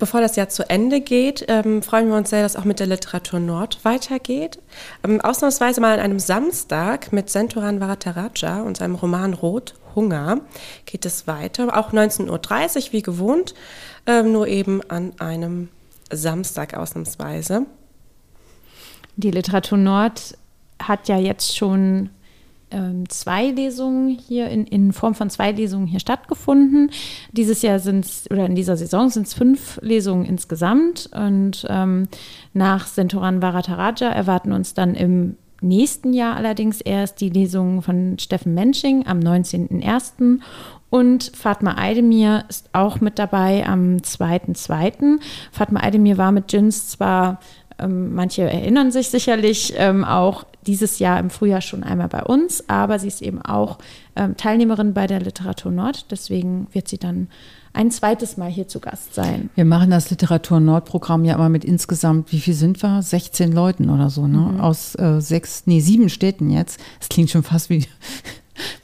Bevor das Jahr zu Ende geht, ähm, freuen wir uns sehr, dass auch mit der Literatur Nord weitergeht. Ähm, ausnahmsweise mal an einem Samstag mit Senturan Varataraja und seinem Roman Rot Hunger geht es weiter. Auch 19.30 Uhr wie gewohnt, ähm, nur eben an einem Samstag ausnahmsweise. Die Literatur Nord hat ja jetzt schon ähm, zwei Lesungen hier in, in Form von zwei Lesungen hier stattgefunden. Dieses Jahr sind es, oder in dieser Saison sind es fünf Lesungen insgesamt. Und ähm, nach Sentoran Varataraja erwarten uns dann im nächsten Jahr allerdings erst die Lesung von Steffen Mensching am 19.01. Und Fatma Eidemir ist auch mit dabei am 2.2. Fatma Eidemir war mit Jins zwar ähm, manche erinnern sich sicherlich ähm, auch dieses Jahr im Frühjahr schon einmal bei uns, aber sie ist eben auch ähm, Teilnehmerin bei der Literatur Nord. Deswegen wird sie dann ein zweites Mal hier zu Gast sein. Wir machen das Literatur Nord-Programm ja immer mit insgesamt, wie viel sind wir? 16 Leuten oder so, ne? Mhm. Aus äh, sechs, nee, sieben Städten jetzt. Das klingt schon fast wie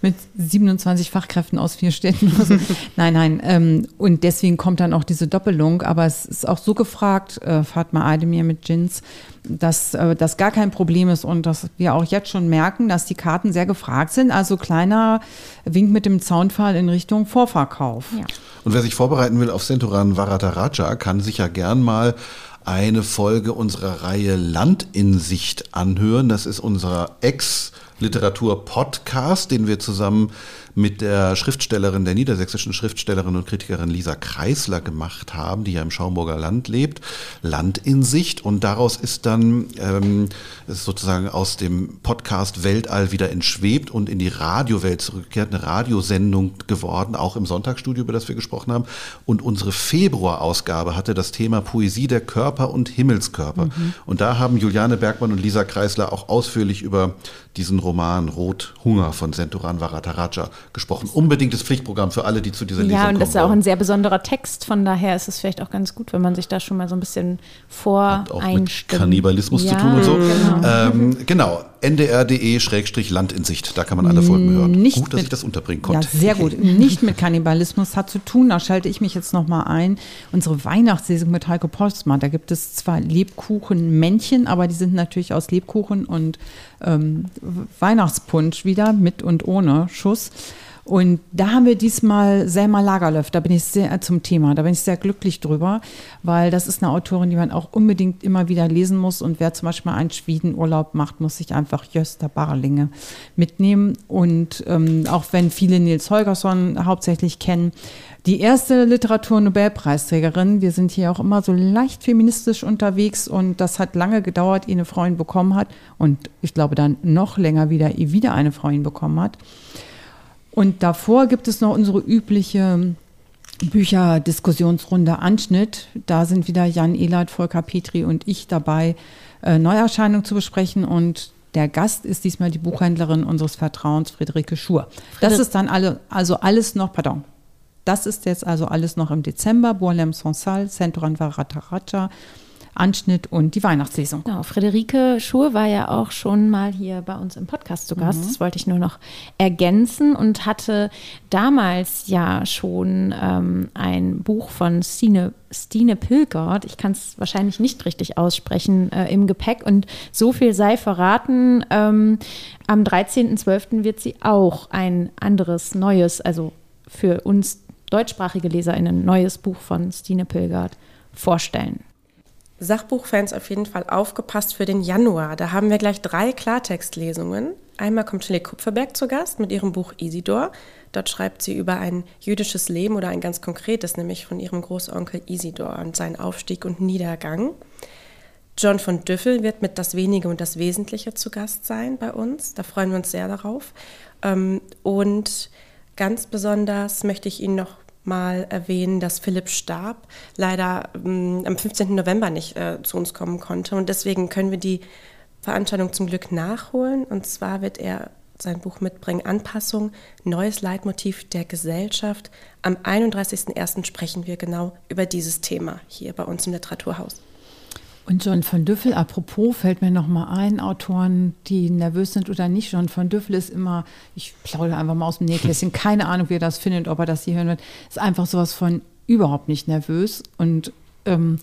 mit 27 Fachkräften aus vier Städten. <laughs> Nein, nein. Ähm, und deswegen kommt dann auch diese Doppelung. Aber es ist auch so gefragt, äh, Fatma Aydemir mit Jins, dass äh, das gar kein Problem ist und dass wir auch jetzt schon merken, dass die Karten sehr gefragt sind. Also kleiner Wink mit dem Zaunfall in Richtung Vorverkauf. Ja. Und wer sich vorbereiten will auf Centuran Varataraja, kann sich ja gern mal eine Folge unserer Reihe Land in Sicht anhören. Das ist unser Ex- Literatur-Podcast, den wir zusammen mit der Schriftstellerin, der niedersächsischen Schriftstellerin und Kritikerin Lisa Kreisler gemacht haben, die ja im Schaumburger Land lebt, Land in Sicht. Und daraus ist dann ähm, ist sozusagen aus dem Podcast Weltall wieder entschwebt und in die Radiowelt zurückgekehrt, eine Radiosendung geworden, auch im Sonntagsstudio, über das wir gesprochen haben. Und unsere Februarausgabe hatte das Thema Poesie der Körper und Himmelskörper. Mhm. Und da haben Juliane Bergmann und Lisa Kreisler auch ausführlich über diesen Roman Rot Hunger von Senturan Varataraja gesprochen. Unbedingtes Pflichtprogramm für alle, die zu dieser Lesung kommen. Ja, und das ist auch ein sehr besonderer Text. Von daher ist es vielleicht auch ganz gut, wenn man sich da schon mal so ein bisschen vor Hat auch mit Kannibalismus ja, zu tun und so. Genau, ähm, genau. ndr.de-land in Sicht. Da kann man alle Folgen hören. Nicht gut, dass mit, ich das unterbringen konnte. Ja, sehr gut. Nicht mit Kannibalismus hat zu tun. Da schalte ich mich jetzt noch mal ein. Unsere Weihnachtslesung mit Heiko Postmann. Da gibt es zwar Lebkuchenmännchen, aber die sind natürlich aus Lebkuchen und ähm, Weihnachtspunsch wieder mit und ohne Schuss. Und da haben wir diesmal Selma Lagerlöf, da bin ich sehr äh, zum Thema, da bin ich sehr glücklich drüber, weil das ist eine Autorin, die man auch unbedingt immer wieder lesen muss. Und wer zum Beispiel einen Schwedenurlaub macht, muss sich einfach Jöster Barlinge mitnehmen. Und ähm, auch wenn viele Nils Holgersson hauptsächlich kennen, die erste Literaturnobelpreisträgerin. Wir sind hier auch immer so leicht feministisch unterwegs und das hat lange gedauert, ehe eine Frau ihn bekommen hat. Und ich glaube dann noch länger wieder, ehe wieder eine Frau ihn bekommen hat. Und davor gibt es noch unsere übliche Bücherdiskussionsrunde Anschnitt. Da sind wieder Jan Ehlert, Volker Petri und ich dabei, äh, Neuerscheinungen zu besprechen. Und der Gast ist diesmal die Buchhändlerin unseres Vertrauens, Friederike Schur. Das ist dann alle, also alles noch, pardon, das ist jetzt also alles noch im Dezember. Boalem Sonsal, Centuran Varataraja, Anschnitt und die Weihnachtslesung. Genau, Friederike Schur war ja auch schon mal hier bei uns im Podcast zu Gast. Mhm. Das wollte ich nur noch ergänzen und hatte damals ja schon ähm, ein Buch von Stine, Stine Pilgert, ich kann es wahrscheinlich nicht richtig aussprechen, äh, im Gepäck. Und so viel sei verraten, ähm, am 13.12. wird sie auch ein anderes, neues, also für uns deutschsprachige LeserInnen ein neues Buch von Stine Pilgert vorstellen. Sachbuchfans auf jeden Fall aufgepasst für den Januar. Da haben wir gleich drei Klartextlesungen. Einmal kommt Shelley Kupferberg zu Gast mit ihrem Buch Isidor. Dort schreibt sie über ein jüdisches Leben oder ein ganz konkretes, nämlich von ihrem Großonkel Isidor und seinen Aufstieg und Niedergang. John von Düffel wird mit Das Wenige und das Wesentliche zu Gast sein bei uns. Da freuen wir uns sehr darauf. Ähm, und ganz besonders möchte ich Ihnen noch mal erwähnen, dass Philipp Stab leider ähm, am 15. November nicht äh, zu uns kommen konnte. Und deswegen können wir die Veranstaltung zum Glück nachholen. Und zwar wird er sein Buch mitbringen, Anpassung, neues Leitmotiv der Gesellschaft. Am 31.01. sprechen wir genau über dieses Thema hier bei uns im Literaturhaus. Und John von Düffel, apropos, fällt mir noch mal ein, Autoren, die nervös sind oder nicht. John von Düffel ist immer, ich plaudere einfach mal aus dem Nähkästchen, <laughs> keine Ahnung, wie er das findet, ob er das hier hören wird, ist einfach sowas von überhaupt nicht nervös und ähm,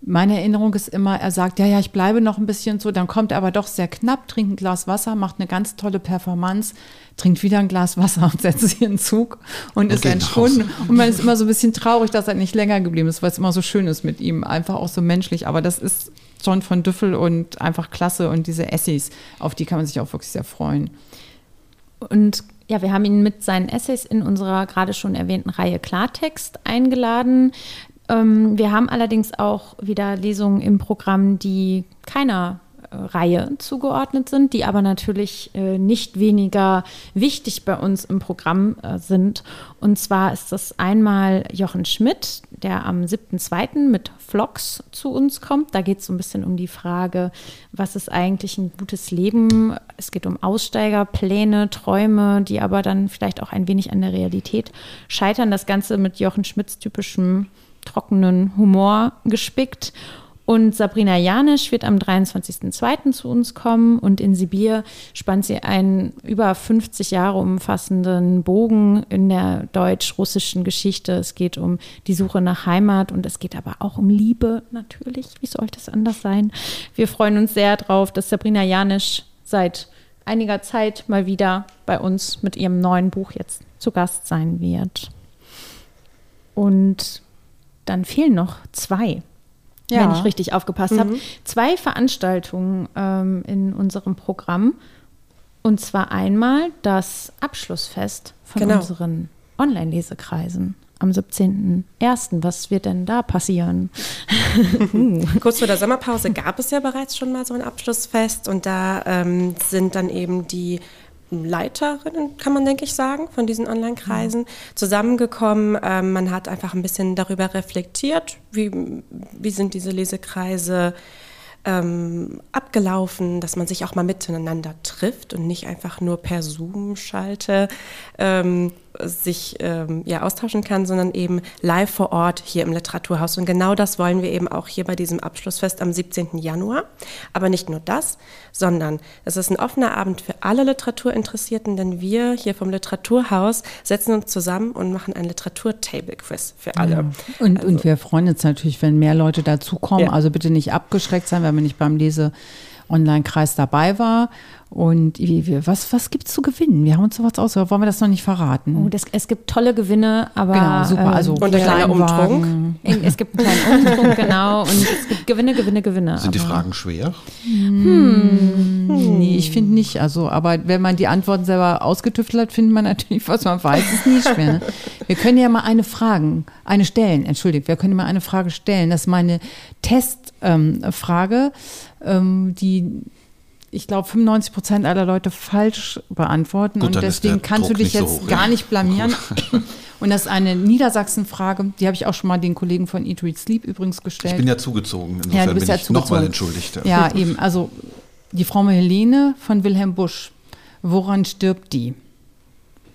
meine Erinnerung ist immer, er sagt, ja, ja, ich bleibe noch ein bisschen so, dann kommt er aber doch sehr knapp, trinkt ein Glas Wasser, macht eine ganz tolle Performance, trinkt wieder ein Glas Wasser und <laughs> setzt sich in den Zug und, und ist entschwunden. Und man ist immer so ein bisschen traurig, dass er nicht länger geblieben ist, weil es immer so schön ist mit ihm, einfach auch so menschlich. Aber das ist John von Düffel und einfach klasse und diese Essays, auf die kann man sich auch wirklich sehr freuen. Und ja, wir haben ihn mit seinen Essays in unserer gerade schon erwähnten Reihe Klartext eingeladen. Ähm, wir haben allerdings auch wieder Lesungen im Programm, die keiner Reihe zugeordnet sind, die aber natürlich äh, nicht weniger wichtig bei uns im Programm äh, sind. Und zwar ist das einmal Jochen Schmidt, der am 7.2. mit Vlogs zu uns kommt. Da geht es so ein bisschen um die Frage, was ist eigentlich ein gutes Leben? Es geht um Aussteigerpläne, Träume, die aber dann vielleicht auch ein wenig an der Realität scheitern. Das Ganze mit Jochen Schmidts typischem trockenen Humor gespickt. Und Sabrina Janisch wird am 23.02. zu uns kommen und in Sibir spannt sie einen über 50 Jahre umfassenden Bogen in der deutsch-russischen Geschichte. Es geht um die Suche nach Heimat und es geht aber auch um Liebe natürlich. Wie sollte es anders sein? Wir freuen uns sehr drauf, dass Sabrina Janisch seit einiger Zeit mal wieder bei uns mit ihrem neuen Buch jetzt zu Gast sein wird. Und dann fehlen noch zwei ja. wenn ich richtig aufgepasst mhm. habe, zwei Veranstaltungen ähm, in unserem Programm. Und zwar einmal das Abschlussfest von genau. unseren Online-Lesekreisen am 17.01. Was wird denn da passieren? <laughs> <laughs> Kurz vor der Sommerpause gab es ja bereits schon mal so ein Abschlussfest und da ähm, sind dann eben die Leiterinnen, kann man denke ich sagen, von diesen Online-Kreisen zusammengekommen. Ähm, man hat einfach ein bisschen darüber reflektiert, wie, wie sind diese Lesekreise ähm, abgelaufen, dass man sich auch mal miteinander trifft und nicht einfach nur per Zoom-Schalte ähm, sich ähm, ja, austauschen kann, sondern eben live vor Ort hier im Literaturhaus. Und genau das wollen wir eben auch hier bei diesem Abschlussfest am 17. Januar. Aber nicht nur das, sondern es ist ein offener Abend für alle Literaturinteressierten, denn wir hier vom Literaturhaus setzen uns zusammen und machen ein Literatur-Table-Quiz für alle. Ja. Und, also, und wir freuen uns natürlich, wenn mehr Leute dazukommen. Ja. Also bitte nicht abgeschreckt sein, wenn wir nicht beim Lese Online-Kreis dabei war. Und wie, was, was gibt es zu gewinnen? Wir haben uns sowas aus, wollen wir das noch nicht verraten? Oh, das, es gibt tolle Gewinne, aber. Genau, super. Also ähm, und ein kleiner Umtrunk. Es gibt einen kleinen Umtrunk, genau. Und es gibt Gewinne, Gewinne, Gewinne. Sind die Fragen schwer? Hm. hm. Nee, ich finde nicht. Also, aber wenn man die Antworten selber ausgetüftelt hat, findet man natürlich, was man weiß, ist nie schwer. Ne? Wir können ja mal eine Fragen, eine stellen, entschuldigt, wir können mal eine Frage stellen. Das ist meine Testfrage, ähm, ähm, die ich glaube, 95 Prozent aller Leute falsch beantworten. Gut, und deswegen kannst Druck du dich jetzt so hoch, gar ja. nicht blamieren. <laughs> <laughs> und das ist eine Niedersachsen-Frage, die habe ich auch schon mal den Kollegen von Eat, Read, Sleep übrigens gestellt. Ich bin ja zugezogen, insofern ja, du bist bin ja ich nochmal entschuldigt. Ja. ja, eben. Also die Frau Helene von Wilhelm Busch, woran stirbt die?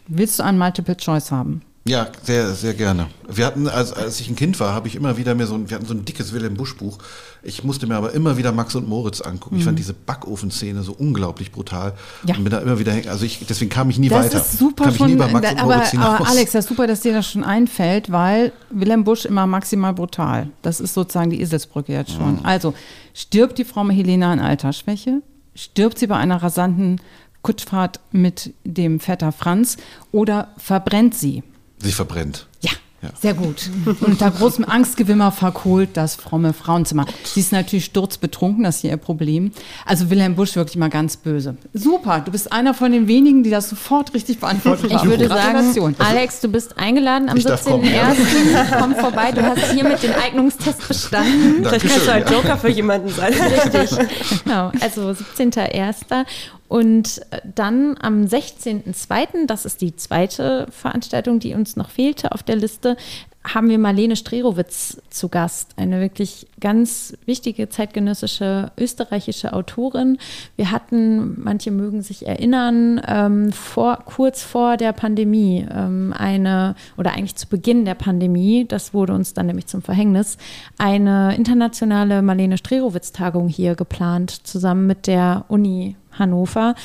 Willst du einen Multiple Choice haben? Ja, sehr, sehr gerne. Wir hatten, als, als ich ein Kind war, habe ich immer wieder mir so ein, wir hatten so ein dickes Wilhelm Busch Buch. Ich musste mir aber immer wieder Max und Moritz angucken. Mhm. Ich fand mhm. diese Backofenszene so unglaublich brutal. Ja. Und bin da immer wieder, also ich, deswegen kam ich nie das weiter. Das ist super kam schon, Max und aber, Moritz aber Alex, das ist super, dass dir das schon einfällt, weil Wilhelm Busch immer maximal brutal. Das ist sozusagen die Eselsbrücke jetzt schon. Mhm. Also, stirbt die Frau Helena an Altersschwäche? Stirbt sie bei einer rasanten Kutschfahrt mit dem Vetter Franz oder verbrennt sie? Sich verbrennt. Ja. Ja. Sehr gut. Und unter großem Angstgewimmer verkohlt das fromme Frauenzimmer. Sie ist natürlich sturzbetrunken, das ist hier ihr Problem. Also Wilhelm Busch wirklich mal ganz böse. Super, du bist einer von den wenigen, die das sofort richtig beantwortet haben. Ich würde sagen, Alex, du bist eingeladen am 17.01. Komm vorbei, du hast hiermit den Eignungstest bestanden. Vielleicht kannst du ein Joker für jemanden sein. Richtig. Genau, also 17.01. Und äh, dann am 16.02., das ist die zweite Veranstaltung, die uns noch fehlte auf der Liste, haben wir Marlene Strerowitz zu Gast, eine wirklich ganz wichtige zeitgenössische österreichische Autorin. Wir hatten, manche mögen sich erinnern, ähm, vor, kurz vor der Pandemie ähm, eine, oder eigentlich zu Beginn der Pandemie, das wurde uns dann nämlich zum Verhängnis, eine internationale Marlene Strerowitz-Tagung hier geplant, zusammen mit der Uni Hannover.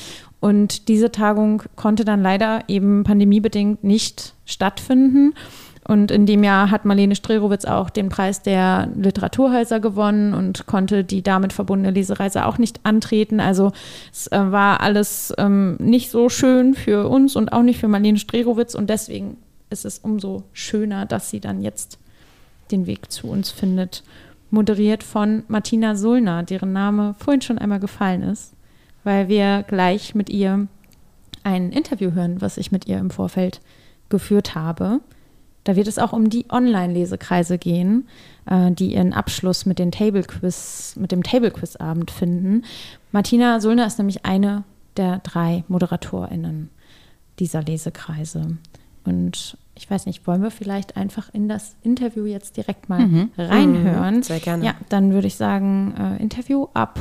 Und diese Tagung konnte dann leider eben pandemiebedingt nicht stattfinden. Und in dem Jahr hat Marlene Strerowitz auch den Preis der Literaturhäuser gewonnen und konnte die damit verbundene Lesereise auch nicht antreten. Also es äh, war alles ähm, nicht so schön für uns und auch nicht für Marlene Strerowitz. Und deswegen ist es umso schöner, dass sie dann jetzt den Weg zu uns findet. Moderiert von Martina Sulner, deren Name vorhin schon einmal gefallen ist weil wir gleich mit ihr ein Interview hören, was ich mit ihr im Vorfeld geführt habe. Da wird es auch um die Online-Lesekreise gehen, äh, die ihren Abschluss mit, den Table -Quiz, mit dem Table-Quiz-Abend finden. Martina Sulner ist nämlich eine der drei ModeratorInnen dieser Lesekreise. Und ich weiß nicht, wollen wir vielleicht einfach in das Interview jetzt direkt mal mhm. reinhören? Mhm, sehr gerne. Ja, dann würde ich sagen, äh, Interview ab.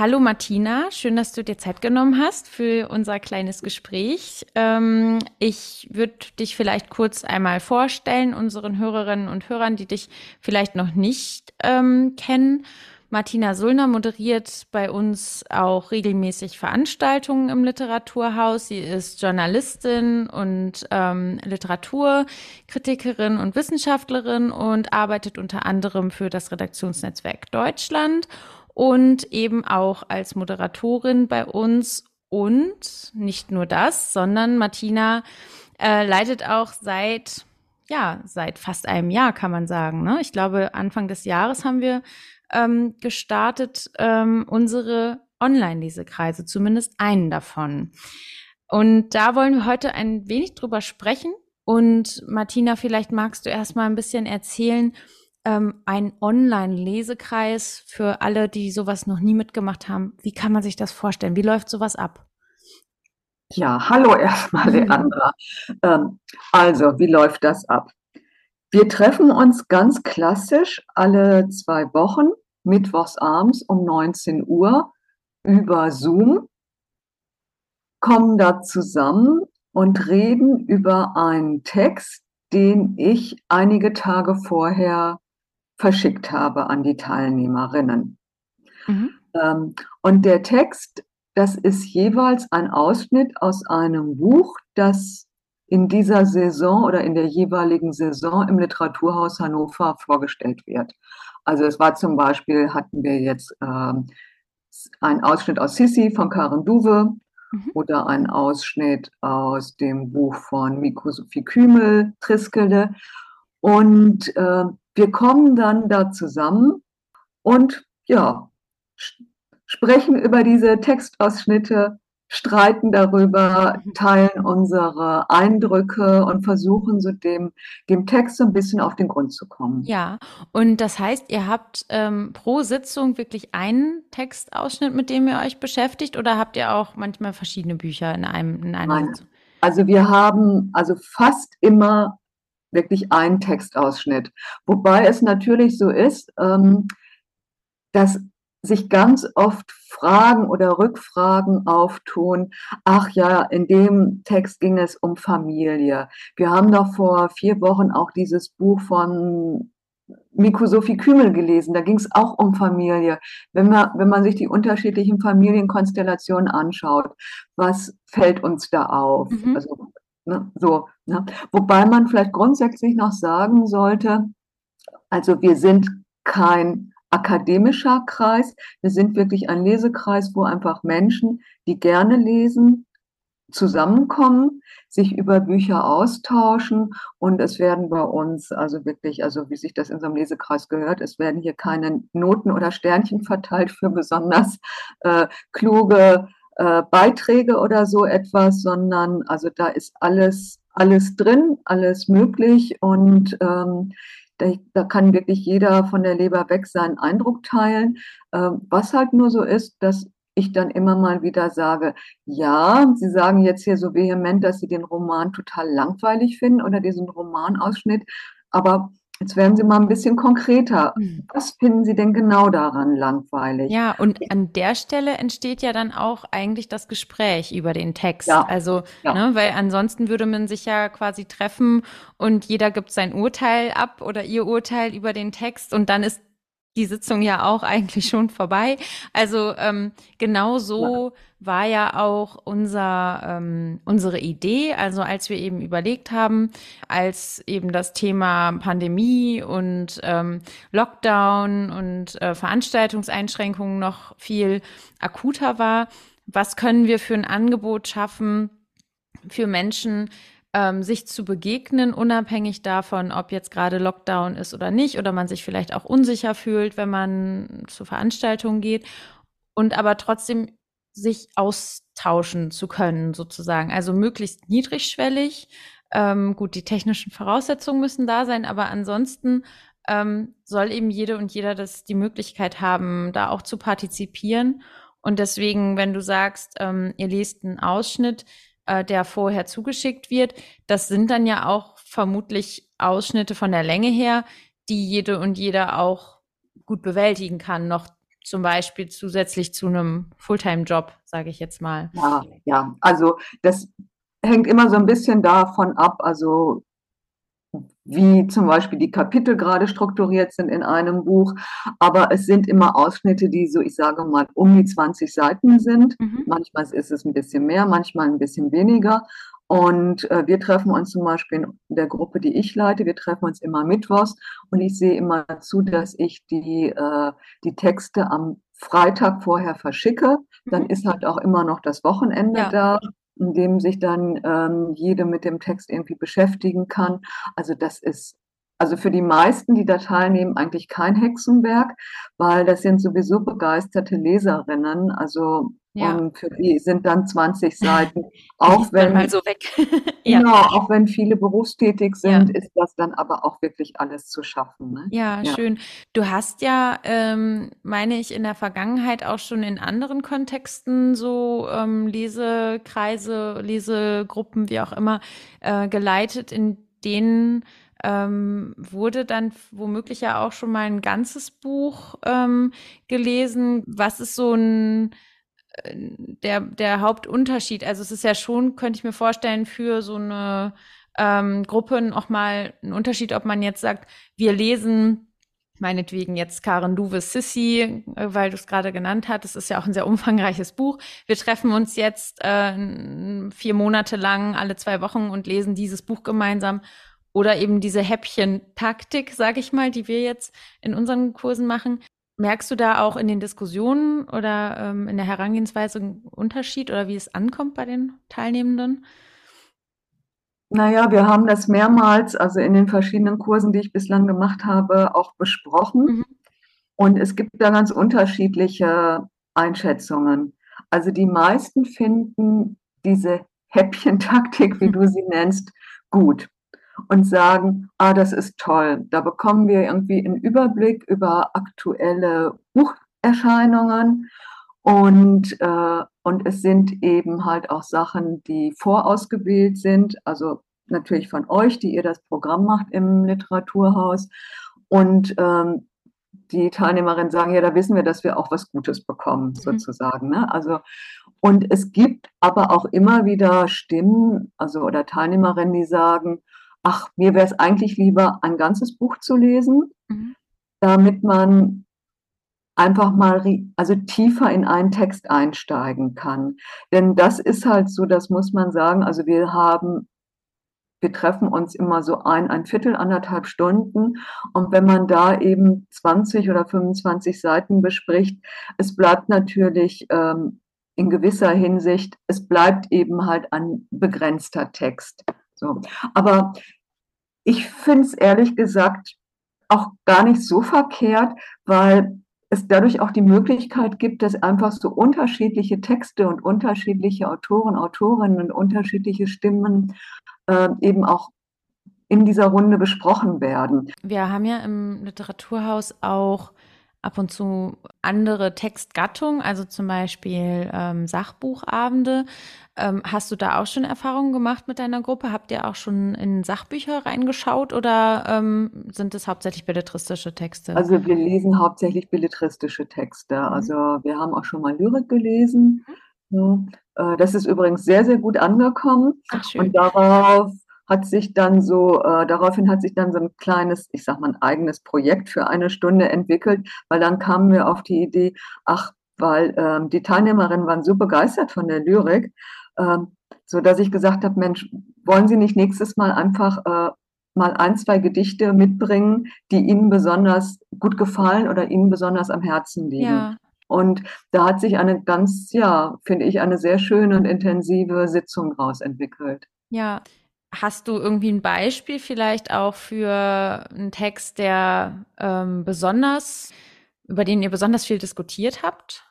Hallo Martina, schön, dass du dir Zeit genommen hast für unser kleines Gespräch. Ähm, ich würde dich vielleicht kurz einmal vorstellen, unseren Hörerinnen und Hörern, die dich vielleicht noch nicht ähm, kennen. Martina Sullner moderiert bei uns auch regelmäßig Veranstaltungen im Literaturhaus. Sie ist Journalistin und ähm, Literaturkritikerin und Wissenschaftlerin und arbeitet unter anderem für das Redaktionsnetzwerk Deutschland und eben auch als Moderatorin bei uns. Und nicht nur das, sondern Martina äh, leitet auch seit, ja, seit fast einem Jahr, kann man sagen. Ne? Ich glaube, Anfang des Jahres haben wir ähm, gestartet ähm, unsere Online-Lesekreise, zumindest einen davon. Und da wollen wir heute ein wenig drüber sprechen. Und Martina, vielleicht magst du erst mal ein bisschen erzählen, ähm, ein Online-Lesekreis für alle, die sowas noch nie mitgemacht haben. Wie kann man sich das vorstellen? Wie läuft sowas ab? Ja, hallo erstmal, <laughs> Leandra. ähm, also, wie läuft das ab? Wir treffen uns ganz klassisch alle zwei Wochen, mittwochs abends um 19 Uhr über Zoom, kommen da zusammen und reden über einen Text, den ich einige Tage vorher verschickt habe an die Teilnehmerinnen. Mhm. Ähm, und der Text, das ist jeweils ein Ausschnitt aus einem Buch, das in dieser Saison oder in der jeweiligen Saison im Literaturhaus Hannover vorgestellt wird. Also es war zum Beispiel, hatten wir jetzt ähm, einen Ausschnitt aus Sissi von Karen Duwe mhm. oder einen Ausschnitt aus dem Buch von Miko Sophie Kümel, Triskele. Und äh, wir kommen dann da zusammen und ja, sprechen über diese Textausschnitte, streiten darüber, teilen unsere Eindrücke und versuchen so dem, dem Text so ein bisschen auf den Grund zu kommen. Ja, und das heißt, ihr habt ähm, pro Sitzung wirklich einen Textausschnitt, mit dem ihr euch beschäftigt oder habt ihr auch manchmal verschiedene Bücher in einem in einer Nein. Sitzung? Also wir haben also fast immer wirklich ein Textausschnitt. Wobei es natürlich so ist, ähm, dass sich ganz oft Fragen oder Rückfragen auftun. Ach ja, in dem Text ging es um Familie. Wir haben doch vor vier Wochen auch dieses Buch von Miku Sophie Kümel gelesen. Da ging es auch um Familie. Wenn man, wenn man sich die unterschiedlichen Familienkonstellationen anschaut, was fällt uns da auf? Mhm. Also Ne? So, ne? Wobei man vielleicht grundsätzlich noch sagen sollte, also wir sind kein akademischer Kreis, wir sind wirklich ein Lesekreis, wo einfach Menschen, die gerne lesen, zusammenkommen, sich über Bücher austauschen und es werden bei uns, also wirklich, also wie sich das in so einem Lesekreis gehört, es werden hier keine Noten oder Sternchen verteilt für besonders äh, kluge äh, Beiträge oder so etwas, sondern also da ist alles, alles drin, alles möglich und ähm, da, da, kann wirklich jeder von der Leber weg seinen Eindruck teilen. Ähm, was halt nur so ist, dass ich dann immer mal wieder sage, ja, Sie sagen jetzt hier so vehement, dass Sie den Roman total langweilig finden oder diesen Romanausschnitt, aber Jetzt werden Sie mal ein bisschen konkreter. Mhm. Was finden Sie denn genau daran langweilig? Ja, und an der Stelle entsteht ja dann auch eigentlich das Gespräch über den Text. Ja. Also, ja. Ne, weil ansonsten würde man sich ja quasi treffen und jeder gibt sein Urteil ab oder ihr Urteil über den Text und dann ist die Sitzung ja auch eigentlich schon vorbei. Also ähm, genau so war ja auch unser, ähm, unsere Idee. Also als wir eben überlegt haben, als eben das Thema Pandemie und ähm, Lockdown und äh, Veranstaltungseinschränkungen noch viel akuter war, was können wir für ein Angebot schaffen für Menschen, ähm, sich zu begegnen, unabhängig davon, ob jetzt gerade Lockdown ist oder nicht, oder man sich vielleicht auch unsicher fühlt, wenn man zu Veranstaltungen geht. Und aber trotzdem sich austauschen zu können, sozusagen. Also möglichst niedrigschwellig. Ähm, gut, die technischen Voraussetzungen müssen da sein, aber ansonsten ähm, soll eben jede und jeder das die Möglichkeit haben, da auch zu partizipieren. Und deswegen, wenn du sagst, ähm, ihr lest einen Ausschnitt, äh, der vorher zugeschickt wird, das sind dann ja auch vermutlich Ausschnitte von der Länge her, die jede und jeder auch gut bewältigen kann, noch zum Beispiel zusätzlich zu einem Fulltime-Job, sage ich jetzt mal. Ja, ja, also das hängt immer so ein bisschen davon ab, also wie zum Beispiel die Kapitel gerade strukturiert sind in einem Buch. Aber es sind immer Ausschnitte, die so, ich sage mal, um die 20 Seiten sind. Mhm. Manchmal ist es ein bisschen mehr, manchmal ein bisschen weniger. Und äh, wir treffen uns zum Beispiel in der Gruppe, die ich leite, wir treffen uns immer mittwochs und ich sehe immer zu, dass ich die, äh, die Texte am Freitag vorher verschicke. Dann mhm. ist halt auch immer noch das Wochenende ja. da in dem sich dann ähm, jede mit dem Text irgendwie beschäftigen kann. Also das ist also für die meisten, die da teilnehmen, eigentlich kein Hexenwerk, weil das sind sowieso begeisterte Leserinnen. Also ja. Und für die sind dann 20 Seiten. <laughs> auch wenn, mal so weg. <laughs> ja. Genau, auch wenn viele berufstätig sind, ja. ist das dann aber auch wirklich alles zu schaffen. Ne? Ja, ja, schön. Du hast ja, ähm, meine ich, in der Vergangenheit auch schon in anderen Kontexten so ähm, Lesekreise, Lesegruppen, wie auch immer, äh, geleitet, in denen ähm, wurde dann womöglich ja auch schon mal ein ganzes Buch ähm, gelesen. Was ist so ein der, der Hauptunterschied. Also es ist ja schon, könnte ich mir vorstellen, für so eine ähm, Gruppe auch mal ein Unterschied, ob man jetzt sagt, wir lesen meinetwegen jetzt Karen Duves Sissy, äh, weil du es gerade genannt hast. Es ist ja auch ein sehr umfangreiches Buch. Wir treffen uns jetzt äh, vier Monate lang alle zwei Wochen und lesen dieses Buch gemeinsam. Oder eben diese Häppchen-Taktik, sage ich mal, die wir jetzt in unseren Kursen machen. Merkst du da auch in den Diskussionen oder ähm, in der Herangehensweise einen Unterschied oder wie es ankommt bei den Teilnehmenden? Naja, wir haben das mehrmals, also in den verschiedenen Kursen, die ich bislang gemacht habe, auch besprochen. Mhm. Und es gibt da ganz unterschiedliche Einschätzungen. Also die meisten finden diese Häppchentaktik, wie mhm. du sie nennst, gut und sagen, ah, das ist toll. Da bekommen wir irgendwie einen Überblick über aktuelle Bucherscheinungen und, äh, und es sind eben halt auch Sachen, die vorausgewählt sind, also natürlich von euch, die ihr das Programm macht im Literaturhaus. Und ähm, die Teilnehmerinnen sagen, ja, da wissen wir, dass wir auch was Gutes bekommen, mhm. sozusagen. Ne? Also, und es gibt aber auch immer wieder Stimmen, also oder Teilnehmerinnen, die sagen, ach, mir wäre es eigentlich lieber, ein ganzes Buch zu lesen, mhm. damit man einfach mal also tiefer in einen Text einsteigen kann. Denn das ist halt so, das muss man sagen, also wir haben wir treffen uns immer so ein, ein Viertel, anderthalb Stunden. Und wenn man da eben 20 oder 25 Seiten bespricht, es bleibt natürlich ähm, in gewisser Hinsicht, es bleibt eben halt ein begrenzter Text. So. Aber ich finde es ehrlich gesagt auch gar nicht so verkehrt, weil es dadurch auch die Möglichkeit gibt, dass einfach so unterschiedliche Texte und unterschiedliche Autoren, Autorinnen und unterschiedliche Stimmen äh, eben auch in dieser Runde besprochen werden. Wir haben ja im Literaturhaus auch ab und zu andere Textgattungen, also zum Beispiel ähm, Sachbuchabende. Ähm, hast du da auch schon Erfahrungen gemacht mit deiner Gruppe? Habt ihr auch schon in Sachbücher reingeschaut oder ähm, sind es hauptsächlich belletristische Texte? Also wir lesen hauptsächlich belletristische Texte. Mhm. Also wir haben auch schon mal Lyrik gelesen. Mhm. Ja. Äh, das ist übrigens sehr, sehr gut angekommen. Ach, schön. Und darauf hat sich dann so, äh, daraufhin hat sich dann so ein kleines, ich sag mal, ein eigenes Projekt für eine Stunde entwickelt, weil dann kamen wir auf die Idee, ach, weil ähm, die Teilnehmerinnen waren so begeistert von der Lyrik, ähm, so dass ich gesagt habe, Mensch, wollen Sie nicht nächstes Mal einfach äh, mal ein, zwei Gedichte mitbringen, die Ihnen besonders gut gefallen oder Ihnen besonders am Herzen liegen? Ja. Und da hat sich eine ganz, ja, finde ich, eine sehr schöne und intensive Sitzung daraus entwickelt. Ja, Hast du irgendwie ein Beispiel vielleicht auch für einen Text, der ähm, besonders, über den ihr besonders viel diskutiert habt?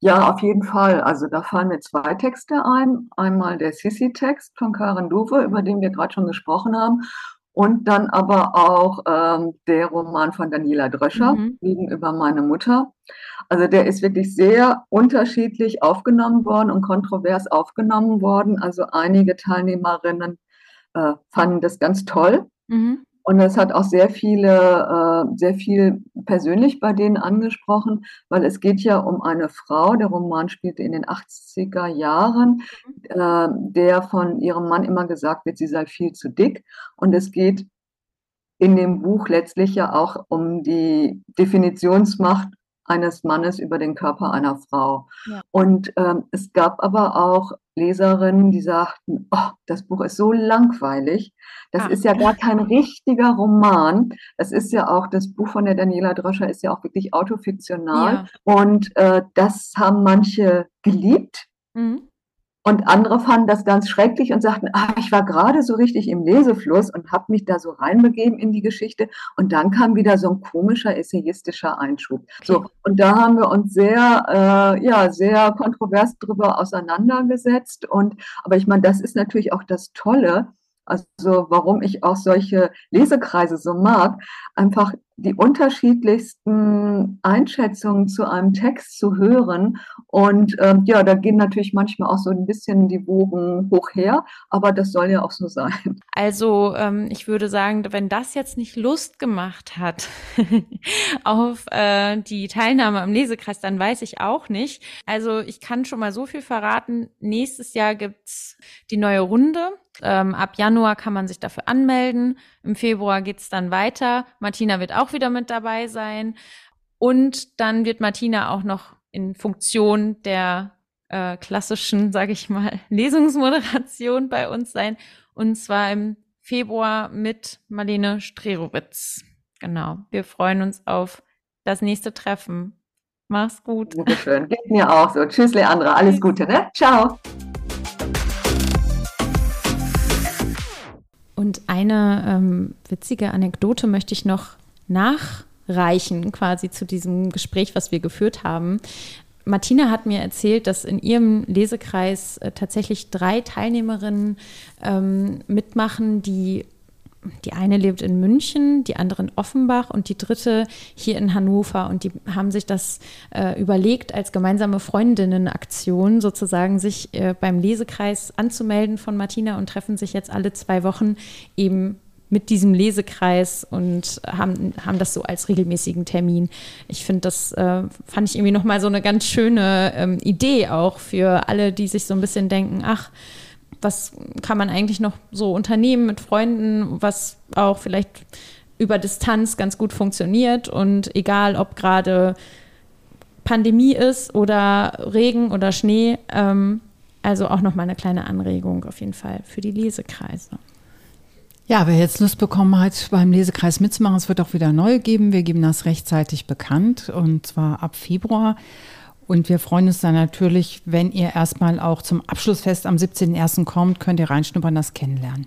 Ja, auf jeden Fall. Also da fallen mir zwei Texte ein. Einmal der Sissi-Text von Karen Duwe, über den wir gerade schon gesprochen haben. Und dann aber auch ähm, der Roman von Daniela Dröscher, mhm. Liegen über meine Mutter. Also der ist wirklich sehr unterschiedlich aufgenommen worden und kontrovers aufgenommen worden. Also einige Teilnehmerinnen äh, fanden das ganz toll. Mhm. Und es hat auch sehr viele, äh, sehr viel persönlich bei denen angesprochen, weil es geht ja um eine Frau, der Roman spielte in den 80er Jahren, äh, der von ihrem Mann immer gesagt wird, sie sei viel zu dick. Und es geht in dem Buch letztlich ja auch um die Definitionsmacht eines Mannes über den Körper einer Frau. Ja. Und ähm, es gab aber auch Leserinnen, die sagten, oh, das Buch ist so langweilig. Das ah. ist ja gar kein richtiger Roman. Das ist ja auch, das Buch von der Daniela Droscher ist ja auch wirklich autofiktional. Ja. Und äh, das haben manche geliebt. Mhm. Und andere fanden das ganz schrecklich und sagten, ah, ich war gerade so richtig im Lesefluss und habe mich da so reinbegeben in die Geschichte. Und dann kam wieder so ein komischer essayistischer Einschub. Okay. So, und da haben wir uns sehr, äh, ja, sehr kontrovers drüber auseinandergesetzt. Und aber ich meine, das ist natürlich auch das Tolle, also warum ich auch solche Lesekreise so mag, einfach die unterschiedlichsten Einschätzungen zu einem Text zu hören. Und ähm, ja, da gehen natürlich manchmal auch so ein bisschen die Wogen hoch her, aber das soll ja auch so sein. Also ähm, ich würde sagen, wenn das jetzt nicht Lust gemacht hat <laughs> auf äh, die Teilnahme am Lesekreis, dann weiß ich auch nicht. Also ich kann schon mal so viel verraten. Nächstes Jahr gibt's die neue Runde. Ähm, ab Januar kann man sich dafür anmelden. Im Februar geht's dann weiter. Martina wird auch wieder mit dabei sein. Und dann wird Martina auch noch in Funktion der äh, klassischen, <laughs> sage ich mal, Lesungsmoderation bei uns sein. Und zwar im Februar mit Marlene Strerowitz. Genau. Wir freuen uns auf das nächste Treffen. Mach's gut. Dankeschön. Geht mir auch so. Tschüss, Leandra. Alles Gute, ne? Ciao. Und eine ähm, witzige Anekdote möchte ich noch nachreichen, quasi zu diesem Gespräch, was wir geführt haben. Martina hat mir erzählt, dass in ihrem Lesekreis äh, tatsächlich drei Teilnehmerinnen ähm, mitmachen, die die eine lebt in München, die andere in Offenbach und die dritte hier in Hannover. Und die haben sich das äh, überlegt, als gemeinsame Freundinnenaktion sozusagen sich äh, beim Lesekreis anzumelden von Martina und treffen sich jetzt alle zwei Wochen eben mit diesem Lesekreis und haben, haben das so als regelmäßigen Termin. Ich finde, das äh, fand ich irgendwie nochmal so eine ganz schöne ähm, Idee auch für alle, die sich so ein bisschen denken, ach, was kann man eigentlich noch so unternehmen mit Freunden, was auch vielleicht über Distanz ganz gut funktioniert und egal ob gerade Pandemie ist oder Regen oder Schnee, ähm, also auch noch mal eine kleine Anregung auf jeden Fall für die Lesekreise. Ja, wer jetzt Lust bekommen hat, beim Lesekreis mitzumachen, es wird auch wieder neu geben. Wir geben das rechtzeitig bekannt und zwar ab Februar. Und wir freuen uns dann natürlich, wenn ihr erstmal auch zum Abschlussfest am 17.01. kommt, könnt ihr reinschnuppern, das kennenlernen.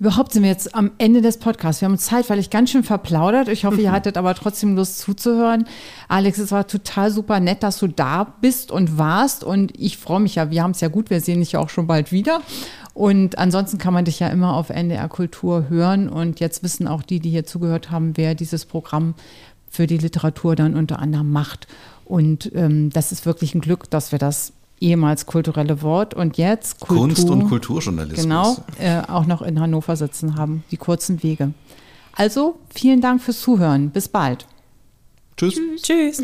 Überhaupt sind wir jetzt am Ende des Podcasts. Wir haben uns zeitweilig ganz schön verplaudert. Ich hoffe, ihr <laughs> hattet aber trotzdem Lust zuzuhören. Alex, es war total super nett, dass du da bist und warst. Und ich freue mich ja, wir haben es ja gut, wir sehen dich ja auch schon bald wieder. Und ansonsten kann man dich ja immer auf NDR Kultur hören. Und jetzt wissen auch die, die hier zugehört haben, wer dieses Programm für die Literatur dann unter anderem macht. Und ähm, das ist wirklich ein Glück, dass wir das ehemals kulturelle Wort und jetzt Kultur, Kunst und Kulturjournalismus. Genau, äh, auch noch in Hannover sitzen haben, die kurzen Wege. Also vielen Dank fürs Zuhören. Bis bald. Tschüss. Tschüss. Tschüss.